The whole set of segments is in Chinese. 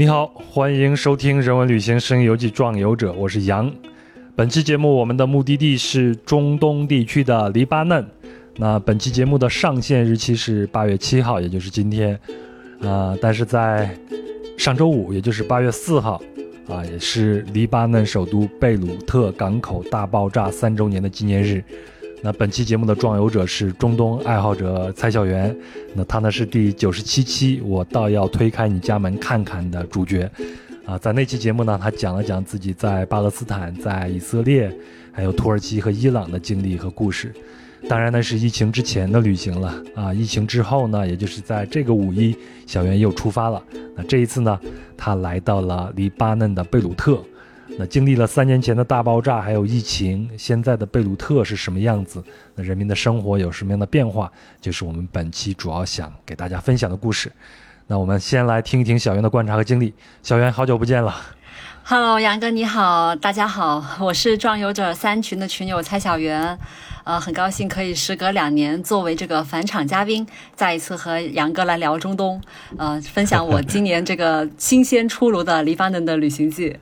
你好，欢迎收听《人文旅行声音游记·壮游者》，我是杨。本期节目我们的目的地是中东地区的黎巴嫩。那本期节目的上线日期是八月七号，也就是今天。啊，但是在上周五，也就是八月四号，啊，也是黎巴嫩首都贝鲁特港口大爆炸三周年的纪念日。那本期节目的壮游者是中东爱好者蔡小元，那他呢是第九十七期我倒要推开你家门看看的主角，啊，在那期节目呢，他讲了讲自己在巴勒斯坦、在以色列、还有土耳其和伊朗的经历和故事。当然呢是疫情之前的旅行了啊，疫情之后呢，也就是在这个五一，小袁又出发了。那这一次呢，他来到了黎巴嫩的贝鲁特。那经历了三年前的大爆炸，还有疫情，现在的贝鲁特是什么样子？那人民的生活有什么样的变化？就是我们本期主要想给大家分享的故事。那我们先来听一听小袁的观察和经历。小袁，好久不见了。Hello，杨哥你好，大家好，我是壮游者三群的群友蔡小袁。呃，很高兴可以时隔两年作为这个返场嘉宾，再一次和杨哥来聊中东，呃，分享我今年这个新鲜出炉的黎巴嫩的旅行记。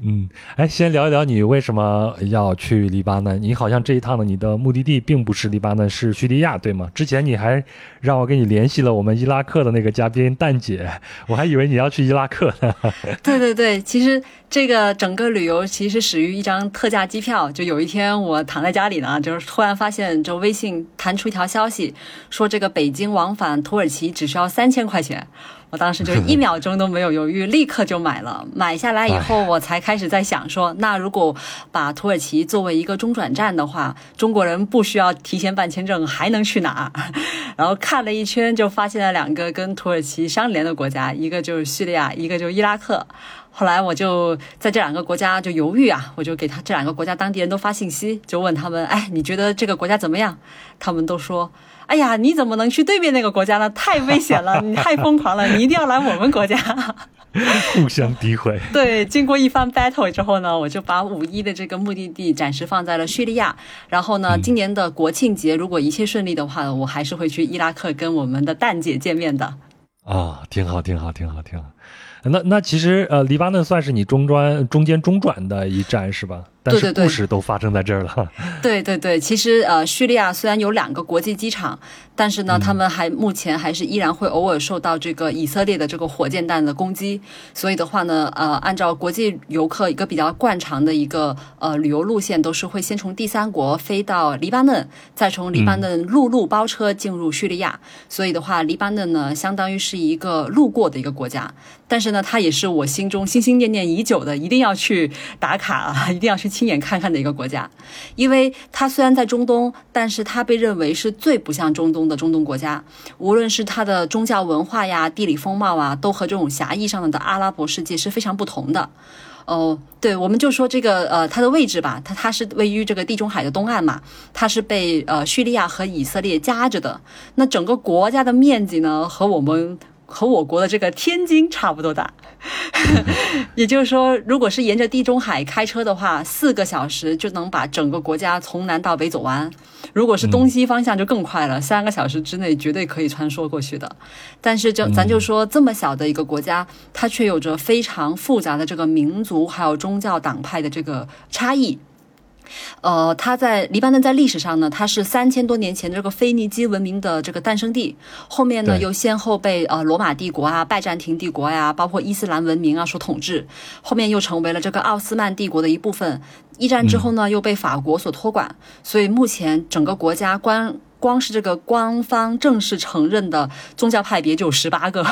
嗯，哎，先聊一聊你为什么要去黎巴嫩？你好像这一趟的你的目的地并不是黎巴嫩，是叙利亚，对吗？之前你还让我给你联系了我们伊拉克的那个嘉宾蛋姐，我还以为你要去伊拉克呢。对对对，其实这个整个旅游其实始于一张特价机票。就有一天我躺在家里呢，就是突然发现就微信弹出一条消息，说这个北京往返土耳其只需要三千块钱。我当时就一秒钟都没有犹豫，立刻就买了。买下来以后，我才开始在想说，那如果把土耳其作为一个中转站的话，中国人不需要提前办签证，还能去哪儿？然后看了一圈，就发现了两个跟土耳其相连的国家，一个就是叙利亚，一个就是伊拉克。后来我就在这两个国家就犹豫啊，我就给他这两个国家当地人都发信息，就问他们，哎，你觉得这个国家怎么样？他们都说。哎呀，你怎么能去对面那个国家呢？太危险了，你太疯狂了，你一定要来我们国家。互相诋毁。对，经过一番 battle 之后呢，我就把五一的这个目的地暂时放在了叙利亚。然后呢，今年的国庆节如果一切顺利的话，我还是会去伊拉克跟我们的蛋姐见面的。啊，挺好，挺好，挺好，挺好。那那其实呃，黎巴嫩算是你中专中间中转的一站是吧？但是故事都发生在这儿了。对对对，其实呃，叙利亚虽然有两个国际机场，但是呢，他们还目前还是依然会偶尔受到这个以色列的这个火箭弹的攻击。所以的话呢，呃，按照国际游客一个比较惯常的一个呃旅游路线，都是会先从第三国飞到黎巴嫩，再从黎巴嫩陆路包车进入叙利亚。所以的话，黎巴嫩呢，相当于是一个路过的一个国家，但是呢，它也是我心中心心念念已久的，一定要去打卡啊，一定要去。亲眼看看的一个国家，因为它虽然在中东，但是它被认为是最不像中东的中东国家。无论是它的宗教文化呀、地理风貌啊，都和这种狭义上的阿拉伯世界是非常不同的。哦，对，我们就说这个呃，它的位置吧，它它是位于这个地中海的东岸嘛，它是被呃叙利亚和以色列夹着的。那整个国家的面积呢，和我们。和我国的这个天津差不多大，也就是说，如果是沿着地中海开车的话，四个小时就能把整个国家从南到北走完。如果是东西方向就更快了，三个小时之内绝对可以穿梭过去的。但是，就咱就说这么小的一个国家，它却有着非常复杂的这个民族还有宗教党派的这个差异。呃，它在黎巴嫩在历史上呢，它是三千多年前这个腓尼基文明的这个诞生地，后面呢又先后被呃罗马帝国啊、拜占庭帝国呀，包括伊斯兰文明啊所统治，后面又成为了这个奥斯曼帝国的一部分。一战之后呢，又被法国所托管，所以目前整个国家光光是这个官方正式承认的宗教派别就有十八个。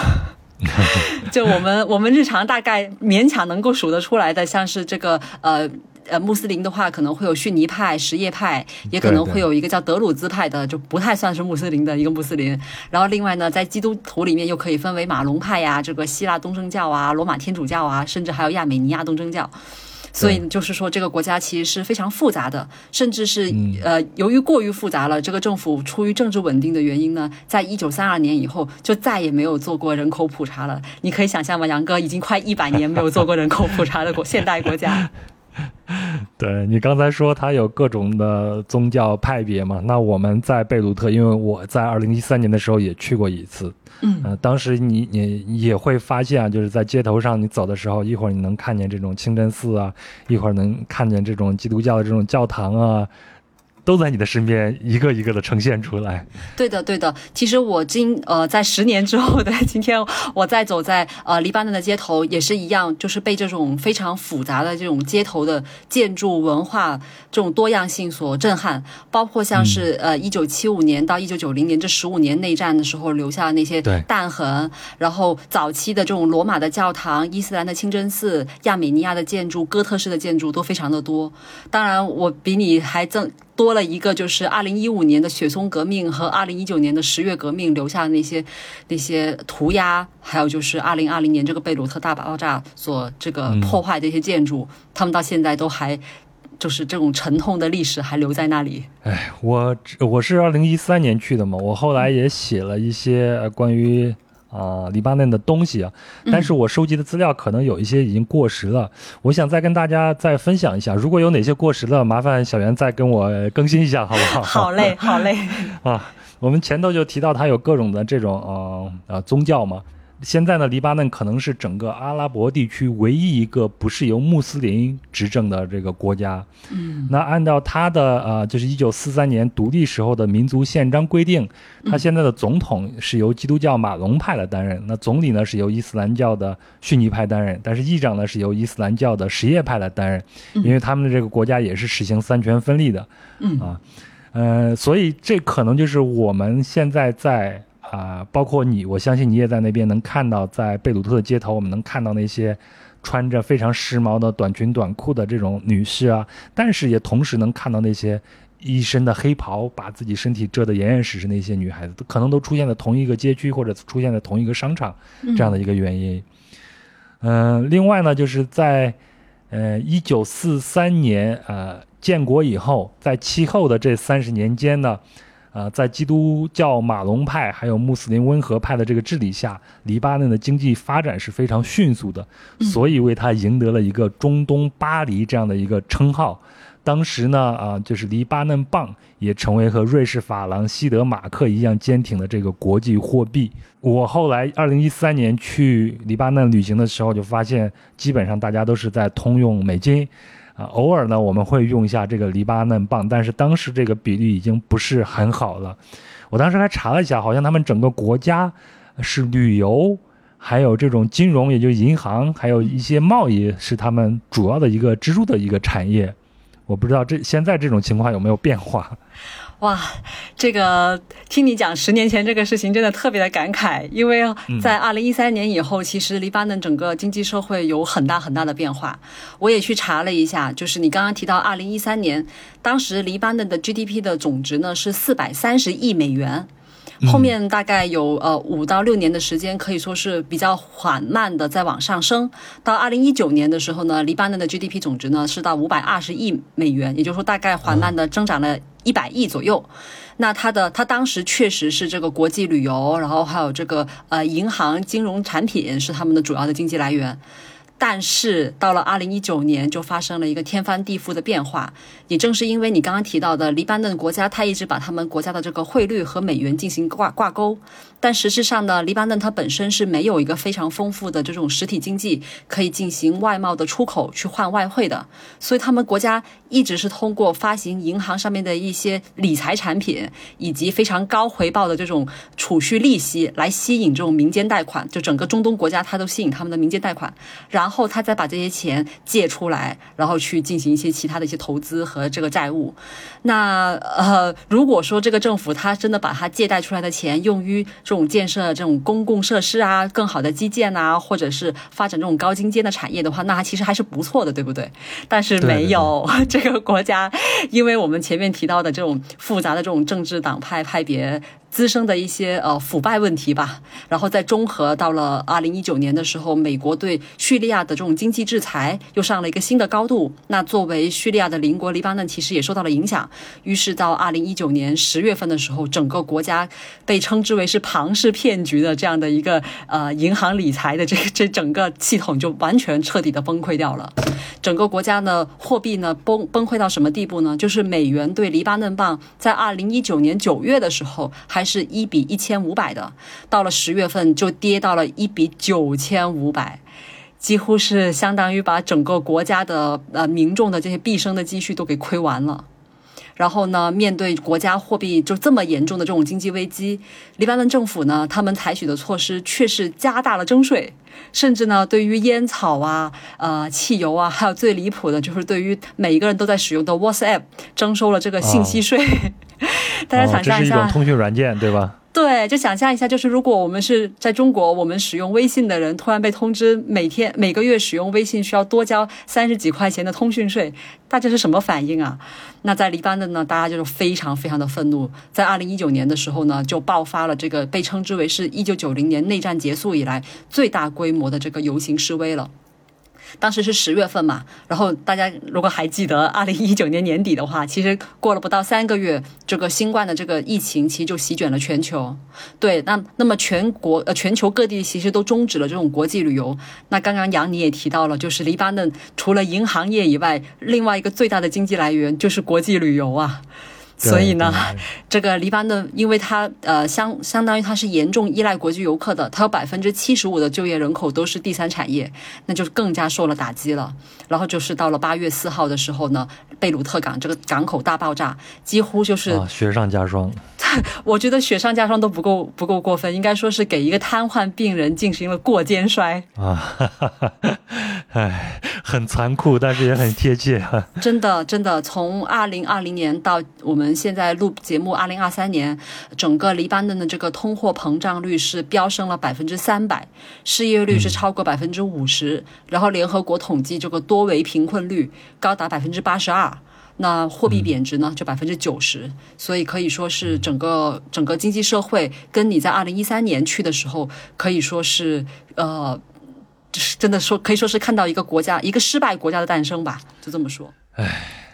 就我们我们日常大概勉强能够数得出来的，像是这个呃。呃，穆斯林的话可能会有逊尼派、什叶派，也可能会有一个叫德鲁兹派的，就不太算是穆斯林的一个穆斯林。然后另外呢，在基督徒里面又可以分为马龙派呀、这个希腊东正教啊、罗马天主教啊，甚至还有亚美尼亚东正教。所以就是说，这个国家其实是非常复杂的，甚至是呃，由于过于复杂了，这个政府出于政治稳定的原因呢，在一九三二年以后就再也没有做过人口普查了。你可以想象吗？杨哥已经快一百年没有做过人口普查的国 现代国家。对你刚才说他有各种的宗教派别嘛？那我们在贝鲁特，因为我在二零一三年的时候也去过一次，嗯呃，当时你你也会发现啊，就是在街头上你走的时候，一会儿你能看见这种清真寺啊，一会儿能看见这种基督教的这种教堂啊。都在你的身边一个一个的呈现出来。对的，对的。其实我今呃，在十年之后的今天，我在走在呃黎巴嫩的街头，也是一样，就是被这种非常复杂的这种街头的建筑文化这种多样性所震撼。包括像是呃一九七五年到一九九零年这十五年内战的时候留下的那些对弹痕，然后早期的这种罗马的教堂、伊斯兰的清真寺、亚美尼亚的建筑、哥特式的建筑都非常的多。当然，我比你还更多了一个，就是二零一五年的雪松革命和二零一九年的十月革命留下的那些那些涂鸦，还有就是二零二零年这个贝鲁特大爆炸所这个破坏的一些建筑，他们到现在都还就是这种沉痛的历史还留在那里。哎，我我是二零一三年去的嘛，我后来也写了一些呃关于啊、黎巴嫩的东西啊，但是我收集的资料可能有一些已经过时了，我想再跟大家再分享一下，如果有哪些过时了，麻烦小袁再跟我更新一下，好不好？好嘞，好嘞。啊，我们前头就提到它有各种的这种呃呃宗教嘛。现在呢，黎巴嫩可能是整个阿拉伯地区唯一一个不是由穆斯林执政的这个国家。嗯，那按照他的呃，就是一九四三年独立时候的民族宪章规定，他现在的总统是由基督教马龙派来担任，那总理呢是由伊斯兰教的逊尼派担任，但是议长呢是由伊斯兰教的什叶派来担任，因为他们的这个国家也是实行三权分立的。嗯啊，呃，所以这可能就是我们现在在啊、包括你，我相信你也在那边能看到，在贝鲁特的街头，我们能看到那些穿着非常时髦的短裙短裤的这种女士啊，但是也同时能看到那些一身的黑袍，把自己身体遮得严严实实那些女孩子，可能都出现在同一个街区或者出现在同一个商场这样的一个原因。嗯、另外呢，就是在呃一九四三年呃建国以后，在其后的这三十年间呢。呃，在基督教马龙派还有穆斯林温和派的这个治理下，黎巴嫩的经济发展是非常迅速的，所以为他赢得了一个“中东巴黎”这样的一个称号。当时呢，啊、就是黎巴嫩镑也成为和瑞士法郎、西德马克一样坚挺的这个国际货币。我后来二零一三年去黎巴嫩旅行的时候，就发现基本上大家都是在通用美金。啊，偶尔呢我们会用一下这个黎巴嫩镑，但是当时这个比例已经不是很好了。我当时还查了一下，好像他们整个国家是旅游，还有这种金融，也就是银行，还有一些贸易是他们主要的一个支柱的一个产业。我不知道这现在这种情况有没有变化？哇，这个听你讲十年前这个事情，真的特别的感慨，因为在二零一三年以后，其实黎巴嫩整个经济社会有很大很大的变化。我也去查了一下，就是你刚刚提到二零一三年，当时黎巴嫩的 GDP 的总值呢是四百三十亿美元。后面大概有呃五到六年的时间，可以说是比较缓慢的在往上升。到二零一九年的时候呢，黎巴嫩的 GDP 总值呢是到五百二十亿美元，也就是说大概缓慢的增长了一百亿左右。那他的他当时确实是这个国际旅游，然后还有这个呃银行金融产品是他们的主要的经济来源。但是到了二零一九年，就发生了一个天翻地覆的变化。也正是因为你刚刚提到的，黎巴嫩国家他一直把他们国家的这个汇率和美元进行挂挂钩，但实质上呢，黎巴嫩它本身是没有一个非常丰富的这种实体经济可以进行外贸的出口去换外汇的，所以他们国家一直是通过发行银行上面的一些理财产品，以及非常高回报的这种储蓄利息来吸引这种民间贷款，就整个中东国家它都吸引他们的民间贷款，然后他再把这些钱借出来，然后去进行一些其他的一些投资和这个债务。那呃，如果说这个政府他真的把他借贷出来的钱用于这种建设这种公共设施啊、更好的基建啊，或者是发展这种高精尖的产业的话，那其实还是不错的，对不对？但是没有，这个国家因为我们前面提到的这种复杂的这种政治党派派别。滋生的一些呃腐败问题吧，然后再综合到了二零一九年的时候，美国对叙利亚的这种经济制裁又上了一个新的高度。那作为叙利亚的邻国，黎巴嫩其实也受到了影响。于是到二零一九年十月份的时候，整个国家被称之为是庞氏骗局的这样的一个呃银行理财的这 这整个系统就完全彻底的崩溃掉了。整个国家呢货币呢崩崩溃到什么地步呢？就是美元对黎巴嫩镑在二零一九年九月的时候还。是一比一千五百的，到了十月份就跌到了一比九千五百，几乎是相当于把整个国家的呃民众的这些毕生的积蓄都给亏完了。然后呢，面对国家货币就这么严重的这种经济危机，黎巴嫩政府呢，他们采取的措施却是加大了征税，甚至呢，对于烟草啊、呃汽油啊，还有最离谱的就是对于每一个人都在使用的 WhatsApp 征收了这个信息税。大家想象一下，这是一种通讯软件，对吧？对，就想象一下，就是如果我们是在中国，我们使用微信的人突然被通知每天每个月使用微信需要多交三十几块钱的通讯税，大家是什么反应啊？那在黎巴嫩呢，大家就是非常非常的愤怒。在二零一九年的时候呢，就爆发了这个被称之为是一九九零年内战结束以来最大规模的这个游行示威了。当时是十月份嘛，然后大家如果还记得，二零一九年年底的话，其实过了不到三个月，这个新冠的这个疫情其实就席卷了全球。对，那那么全国呃全球各地其实都终止了这种国际旅游。那刚刚杨你也提到了，就是黎巴嫩除了银行业以外，另外一个最大的经济来源就是国际旅游啊。所以呢，这个黎巴嫩，因为它呃相相当于它是严重依赖国际游客的，它有百分之七十五的就业人口都是第三产业，那就更加受了打击了。然后就是到了八月四号的时候呢，贝鲁特港这个港口大爆炸，几乎就是雪上加霜。我觉得雪上加霜都不够不够过分，应该说是给一个瘫痪病人进行了过肩摔啊！哎，很残酷，但是也很贴切。真的，真的，从二零二零年到我们现在录节目，二零二三年，整个黎巴嫩的这个通货膨胀率是飙升了百分之三百，失业率是超过百分之五十，然后联合国统计这个多维贫困率高达百分之八十二。那货币贬值呢，就百分之九十，所以可以说是整个整个经济社会跟你在二零一三年去的时候，可以说是呃，就是真的说可以说是看到一个国家一个失败国家的诞生吧，就这么说。唉，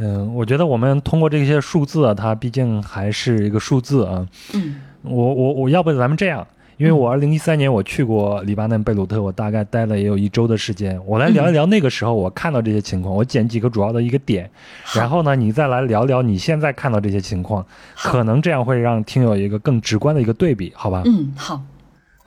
嗯，我觉得我们通过这些数字啊，它毕竟还是一个数字啊。嗯，我我我要不咱们这样。因为我二零一三年我去过黎巴嫩贝鲁特，我大概待了也有一周的时间。我来聊一聊那个时候我看到这些情况，我捡几个主要的一个点，然后呢，你再来聊聊你现在看到这些情况，可能这样会让听友一个更直观的一个对比，好吧？嗯，好。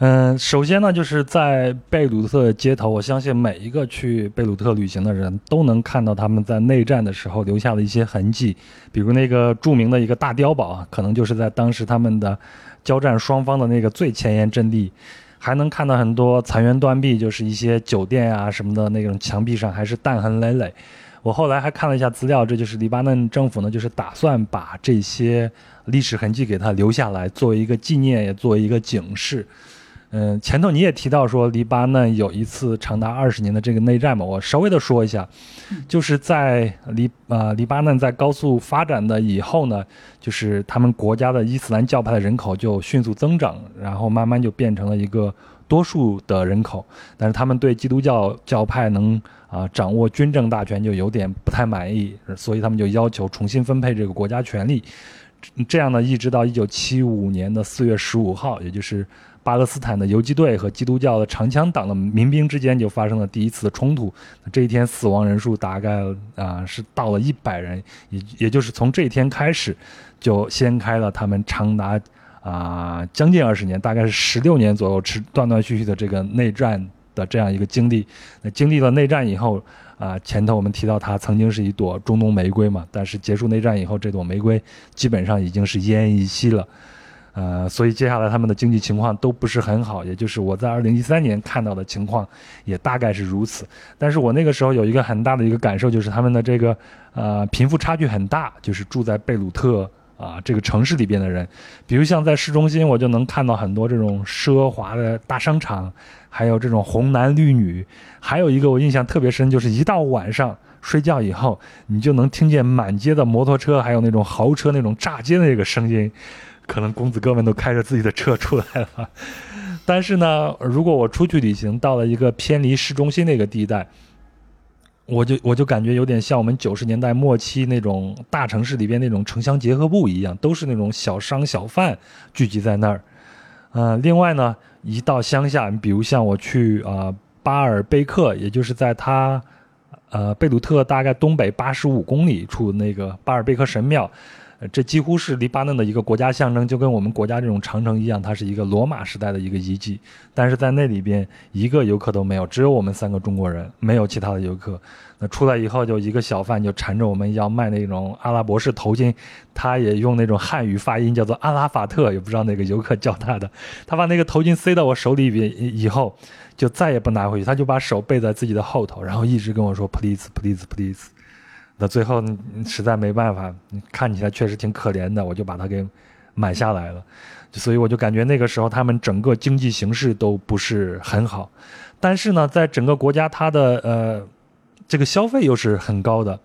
嗯，首先呢，就是在贝鲁特街头，我相信每一个去贝鲁特旅行的人都能看到他们在内战的时候留下的一些痕迹，比如那个著名的一个大碉堡啊，可能就是在当时他们的。交战双方的那个最前沿阵地，还能看到很多残垣断壁，就是一些酒店啊什么的那种墙壁上还是弹痕累累。我后来还看了一下资料，这就是黎巴嫩政府呢，就是打算把这些历史痕迹给它留下来，作为一个纪念，也作为一个警示。嗯，前头你也提到说黎巴嫩有一次长达二十年的这个内战嘛，我稍微的说一下，就是在黎啊黎巴嫩在高速发展的以后呢，就是他们国家的伊斯兰教派的人口就迅速增长，然后慢慢就变成了一个多数的人口，但是他们对基督教教派能啊掌握军政大权就有点不太满意，所以他们就要求重新分配这个国家权力，这样呢一直到一九七五年的四月十五号，也就是。巴勒斯坦的游击队和基督教的长枪党的民兵之间就发生了第一次的冲突。这一天死亡人数大概啊是到了一百人，也也就是从这一天开始，就掀开了他们长达啊将近二十年，大概是十六年左右，持断断续续的这个内战的这样一个经历。那经历了内战以后啊，前头我们提到它曾经是一朵中东玫瑰嘛，但是结束内战以后，这朵玫瑰基本上已经是奄奄一息了。呃，所以接下来他们的经济情况都不是很好，也就是我在二零一三年看到的情况，也大概是如此。但是我那个时候有一个很大的一个感受，就是他们的这个呃贫富差距很大，就是住在贝鲁特啊这个城市里边的人，比如像在市中心，我就能看到很多这种奢华的大商场，还有这种红男绿女，还有一个我印象特别深，就是一到晚上。睡觉以后，你就能听见满街的摩托车，还有那种豪车那种炸街的那个声音，可能公子哥们都开着自己的车出来了。但是呢，如果我出去旅行，到了一个偏离市中心那个地带，我就我就感觉有点像我们九十年代末期那种大城市里边那种城乡结合部一样，都是那种小商小贩聚集在那儿。呃，另外呢，一到乡下，你比如像我去啊巴尔贝克，也就是在它呃贝鲁特大概东北八十五公里处那个巴尔贝克神庙。这几乎是黎巴嫩的一个国家象征，就跟我们国家这种长城一样，它是一个罗马时代的一个遗迹。但是在那里边一个游客都没有，只有我们三个中国人，没有其他的游客。那出来以后，就一个小贩就缠着我们要卖那种阿拉伯式头巾，他也用那种汉语发音叫做阿拉法特，也不知道哪个游客叫他的。他把那个头巾塞到我手里边以后，就再也不拿回去，他就把手背在自己的后头，然后一直跟我说 “please please please”。那最后实在没办法，看起来确实挺可怜的，我就把它给买下来了。所以我就感觉那个时候他们整个经济形势都不是很好，但是呢，在整个国家它的呃这个消费又是很高的。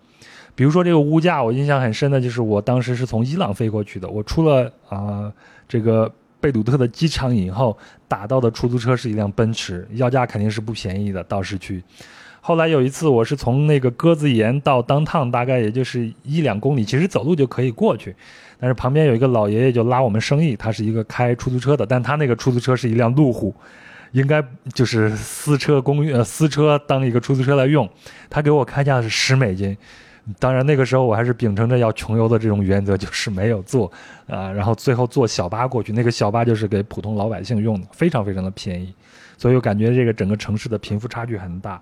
比如说这个物价，我印象很深的就是我当时是从伊朗飞过去的，我出了啊这个贝鲁特的机场以后，打到的出租车是一辆奔驰，要价肯定是不便宜的，到市区。后来有一次，我是从那个鸽子岩到当趟，大概也就是一两公里，其实走路就可以过去。但是旁边有一个老爷爷就拉我们生意，他是一个开出租车的，但他那个出租车是一辆路虎，应该就是私车公呃私车当一个出租车来用。他给我开价是十美金，当然那个时候我还是秉承着要穷游的这种原则，就是没有坐啊。然后最后坐小巴过去，那个小巴就是给普通老百姓用的，非常非常的便宜。所以我感觉这个整个城市的贫富差距很大。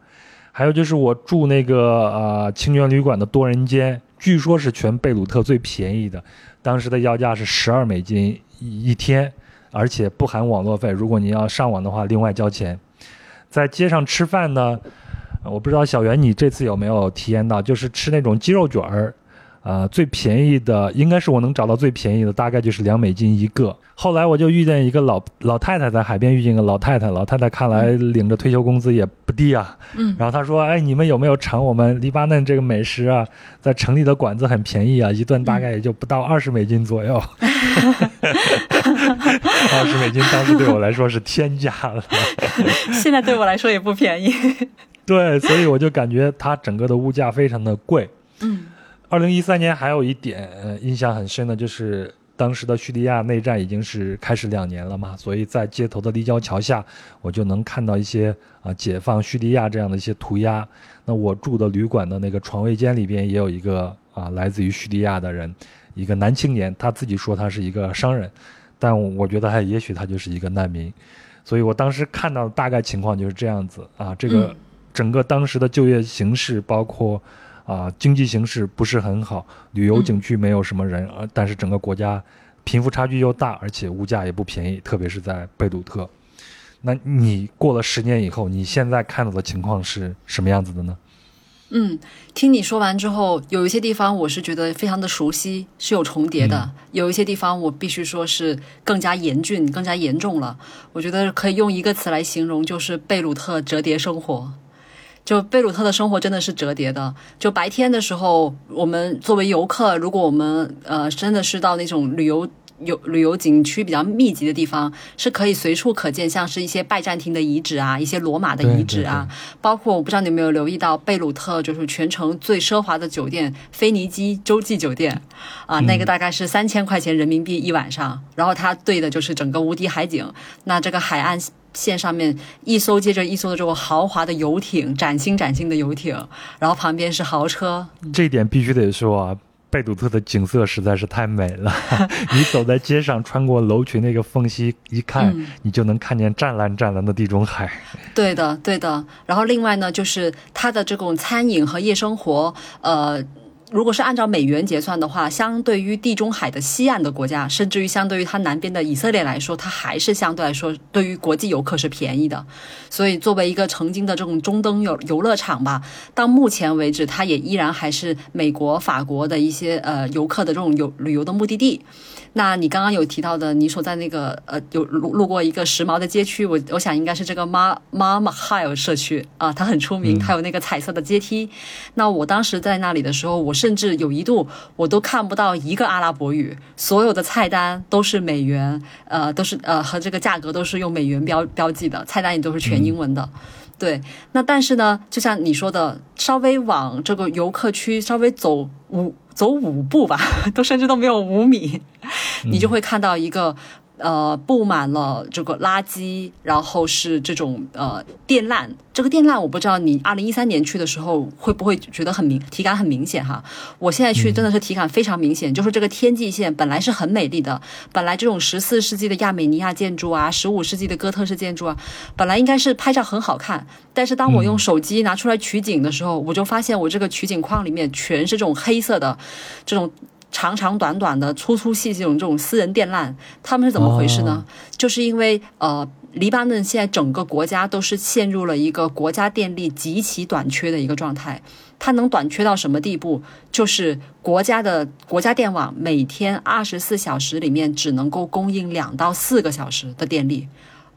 还有就是我住那个呃清源旅馆的多人间，据说是全贝鲁特最便宜的，当时的要价是十二美金一天，而且不含网络费。如果您要上网的话，另外交钱。在街上吃饭呢，我不知道小袁你这次有没有体验到，就是吃那种鸡肉卷儿。啊，最便宜的应该是我能找到最便宜的，大概就是两美金一个。后来我就遇见一个老老太太在海边遇见一个老太太，老太太看来领着退休工资也不低啊。嗯，然后她说：“哎，你们有没有尝我们黎巴嫩这个美食啊？在城里的馆子很便宜啊，一顿大概也就不到二十美金左右。二十美金当时对我来说是天价了，现在对我来说也不便宜。对，所以我就感觉它整个的物价非常的贵。嗯。二零一三年还有一点印象很深的，就是当时的叙利亚内战已经是开始两年了嘛，所以在街头的立交桥下，我就能看到一些啊解放叙利亚这样的一些涂鸦。那我住的旅馆的那个床位间里边也有一个啊来自于叙利亚的人，一个男青年，他自己说他是一个商人，但我觉得他也许他就是一个难民。所以我当时看到的大概情况就是这样子啊，这个整个当时的就业形势包括。啊，经济形势不是很好，旅游景区没有什么人，呃，但是整个国家贫富差距又大，而且物价也不便宜，特别是在贝鲁特。那你过了十年以后，你现在看到的情况是什么样子的呢？嗯，听你说完之后，有一些地方我是觉得非常的熟悉，是有重叠的；有一些地方我必须说是更加严峻、更加严重了。我觉得可以用一个词来形容，就是贝鲁特折叠生活。就贝鲁特的生活真的是折叠的。就白天的时候，我们作为游客，如果我们呃真的是到那种旅游游旅游景区比较密集的地方，是可以随处可见，像是一些拜占庭的遗址啊，一些罗马的遗址啊，包括我不知道你有没有留意到贝鲁特就是全城最奢华的酒店——菲尼基洲际酒店啊，那个大概是三千块钱人民币一晚上，然后它对的就是整个无敌海景，那这个海岸。线上面一艘接着一艘的这种豪华的游艇，崭新崭新的游艇，然后旁边是豪车。这一点必须得说啊，贝鲁特的景色实在是太美了。你走在街上，穿过楼群那个缝隙一看，你就能看见湛蓝湛蓝的地中海。对的，对的。然后另外呢，就是它的这种餐饮和夜生活，呃。如果是按照美元结算的话，相对于地中海的西岸的国家，甚至于相对于它南边的以色列来说，它还是相对来说对于国际游客是便宜的。所以作为一个曾经的这种中登游游乐场吧，到目前为止，它也依然还是美国、法国的一些呃游客的这种游旅游的目的地。那你刚刚有提到的，你所在那个呃，有路路过一个时髦的街区，我我想应该是这个马马马哈尔社区啊，它很出名，它有那个彩色的阶梯。那我当时在那里的时候，我甚至有一度我都看不到一个阿拉伯语，所有的菜单都是美元，呃，都是呃和这个价格都是用美元标标记的，菜单也都是全英文的。对，那但是呢，就像你说的，稍微往这个游客区稍微走五走五步吧，都甚至都没有五米，你就会看到一个。呃，布满了这个垃圾，然后是这种呃电缆。这个电缆我不知道你二零一三年去的时候会不会觉得很明体感很明显哈。我现在去真的是体感非常明显，就是这个天际线本来是很美丽的，本来这种十四世纪的亚美尼亚建筑啊，十五世纪的哥特式建筑啊，本来应该是拍照很好看。但是当我用手机拿出来取景的时候，我就发现我这个取景框里面全是这种黑色的这种。长长短短的、粗粗细细这种这种私人电缆，他们是怎么回事呢？就是因为呃，黎巴嫩现在整个国家都是陷入了一个国家电力极其短缺的一个状态。它能短缺到什么地步？就是国家的国家电网每天二十四小时里面只能够供应两到四个小时的电力，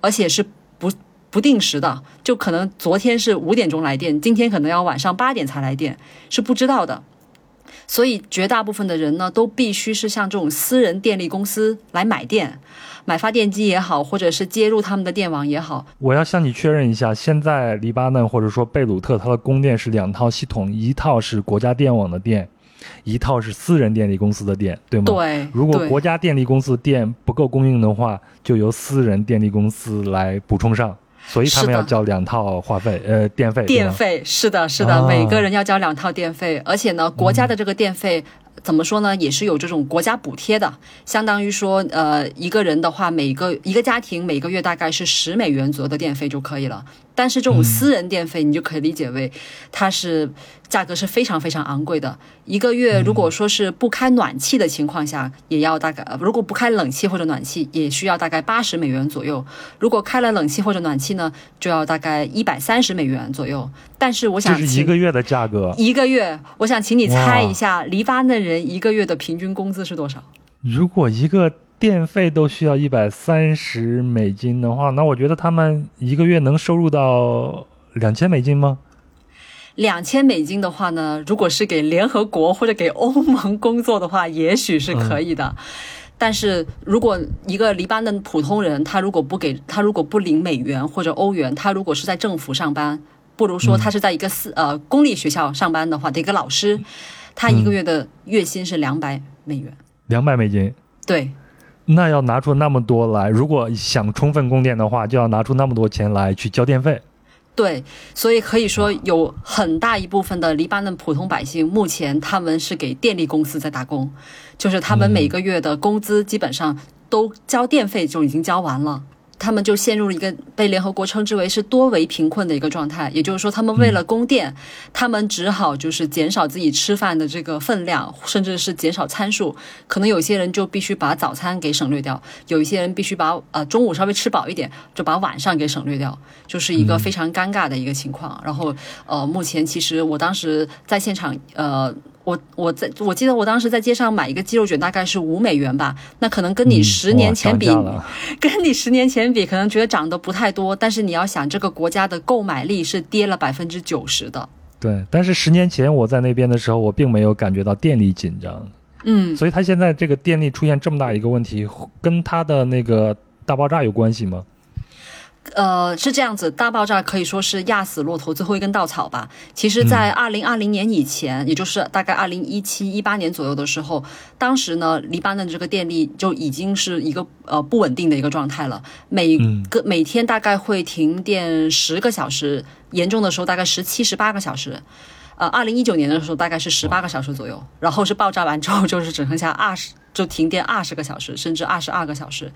而且是不不定时的，就可能昨天是五点钟来电，今天可能要晚上八点才来电，是不知道的。所以，绝大部分的人呢，都必须是向这种私人电力公司来买电，买发电机也好，或者是接入他们的电网也好。我要向你确认一下，现在黎巴嫩或者说贝鲁特，它的供电是两套系统，一套是国家电网的电，一套是私人电力公司的电，对吗？对。如果国家电力公司电不够供应的话，就由私人电力公司来补充上。所以他们要交两套话费，呃，电费。电费是的，是的，每个人要交两套电费，而且呢，国家的这个电费怎么说呢，也是有这种国家补贴的，相当于说，呃，一个人的话，每个一个家庭每个月大概是十美元左右的电费就可以了。但是这种私人电费，你就可以理解为它是价格是非常非常昂贵的。一个月如果说是不开暖气的情况下，也要大概如果不开冷气或者暖气，也需要大概八十美元左右。如果开了冷气或者暖气呢，就要大概一百三十美元左右。但是我想，这是一个月的价格。一个月，我想请你猜一下，黎巴嫩人一个月的平均工资是多少？如果一个。电费都需要一百三十美金的话，那我觉得他们一个月能收入到两千美金吗？两千美金的话呢，如果是给联合国或者给欧盟工作的话，也许是可以的。但是如果一个黎巴嫩普通人，他如果不给他如果不领美元或者欧元，他如果是在政府上班，不如说他是在一个私呃公立学校上班的话的一个老师，他一个月的月薪是两百美元。两百美金。对。那要拿出那么多来，如果想充分供电的话，就要拿出那么多钱来去交电费。对，所以可以说有很大一部分的黎巴嫩普通百姓，目前他们是给电力公司在打工，就是他们每个月的工资基本上都交电费就已经交完了。他们就陷入了一个被联合国称之为是多维贫困的一个状态，也就是说，他们为了供电，他们只好就是减少自己吃饭的这个分量，甚至是减少参数。可能有些人就必须把早餐给省略掉，有一些人必须把呃中午稍微吃饱一点，就把晚上给省略掉，就是一个非常尴尬的一个情况。然后呃，目前其实我当时在现场呃。我我在我记得我当时在街上买一个鸡肉卷大概是五美元吧，那可能跟你十年前比，跟你十年前比，可能觉得涨得不太多。但是你要想，这个国家的购买力是跌了百分之九十的。对，但是十年前我在那边的时候，我并没有感觉到电力紧张。嗯，所以他现在这个电力出现这么大一个问题，跟他的那个大爆炸有关系吗？呃，是这样子，大爆炸可以说是压死骆驼最后一根稻草吧。其实，在二零二零年以前，也就是大概二零一七一八年左右的时候，当时呢，黎巴嫩这个电力就已经是一个呃不稳定的一个状态了，每个每天大概会停电十个小时，严重的时候大概十七十八个小时。呃，二零一九年的时候大概是十八个小时左右，然后是爆炸完之后就是只剩下二十就停电二十个小时，甚至二十二个小时。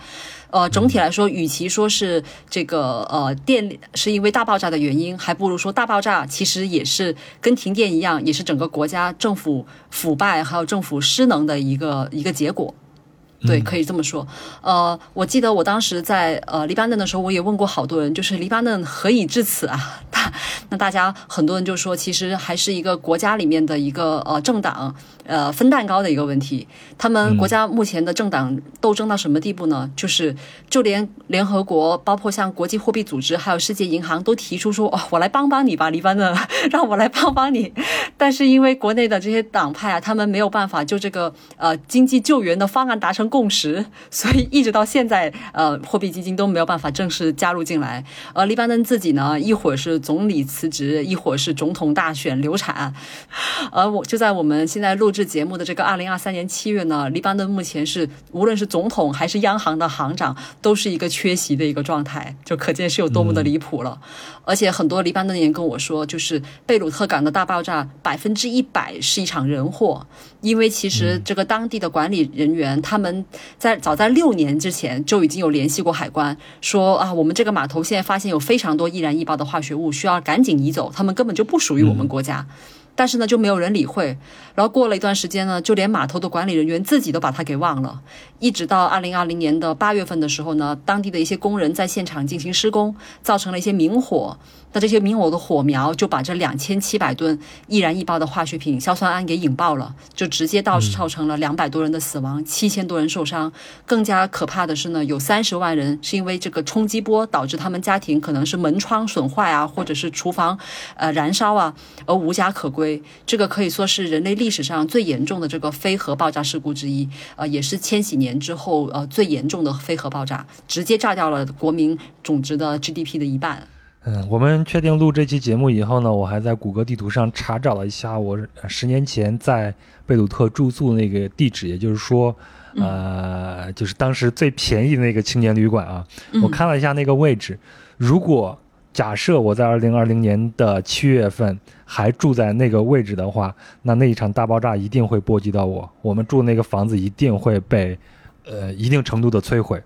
呃，总体来说，与其说是这个呃电是因为大爆炸的原因，还不如说大爆炸其实也是跟停电一样，也是整个国家政府腐败还有政府失能的一个一个结果。对，可以这么说。呃，我记得我当时在呃黎巴嫩的时候，我也问过好多人，就是黎巴嫩何以至此啊？大那大家很多人就说，其实还是一个国家里面的一个呃政党呃分蛋糕的一个问题。他们国家目前的政党斗争到什么地步呢？就是就连联合国，包括像国际货币组织，还有世界银行都提出说，哦，我来帮帮你吧，黎巴嫩，让我来帮帮你。但是因为国内的这些党派啊，他们没有办法就这个呃经济救援的方案达成。共识，所以一直到现在，呃，货币基金都没有办法正式加入进来。而黎巴嫩自己呢，一会儿是总理辞职，一会儿是总统大选流产。而我就在我们现在录制节目的这个二零二三年七月呢，黎巴嫩目前是无论是总统还是央行的行长，都是一个缺席的一个状态，就可见是有多么的离谱了。而且很多黎巴嫩人跟我说，就是贝鲁特港的大爆炸，百分之一百是一场人祸，因为其实这个当地的管理人员他们。在早在六年之前就已经有联系过海关，说啊，我们这个码头现在发现有非常多易燃易爆的化学物，需要赶紧移走，他们根本就不属于我们国家。但是呢，就没有人理会。然后过了一段时间呢，就连码头的管理人员自己都把它给忘了。一直到二零二零年的八月份的时候呢，当地的一些工人在现场进行施工，造成了一些明火。那这些明火的火苗就把这两千七百吨易燃易爆的化学品硝酸铵给引爆了，就直接到造成了两百多人的死亡，七千多人受伤。更加可怕的是呢，有三十万人是因为这个冲击波导致他们家庭可能是门窗损坏啊，或者是厨房呃燃烧啊，而无家可归。这个可以说是人类历史上最严重的这个非核爆炸事故之一，呃，也是千禧年之后呃最严重的非核爆炸，直接炸掉了国民总值的 GDP 的一半。嗯，我们确定录这期节目以后呢，我还在谷歌地图上查找了一下我十年前在贝鲁特住宿那个地址，也就是说，呃，就是当时最便宜的那个青年旅馆啊。我看了一下那个位置，如果假设我在二零二零年的七月份还住在那个位置的话，那那一场大爆炸一定会波及到我，我们住那个房子一定会被，呃，一定程度的摧毁。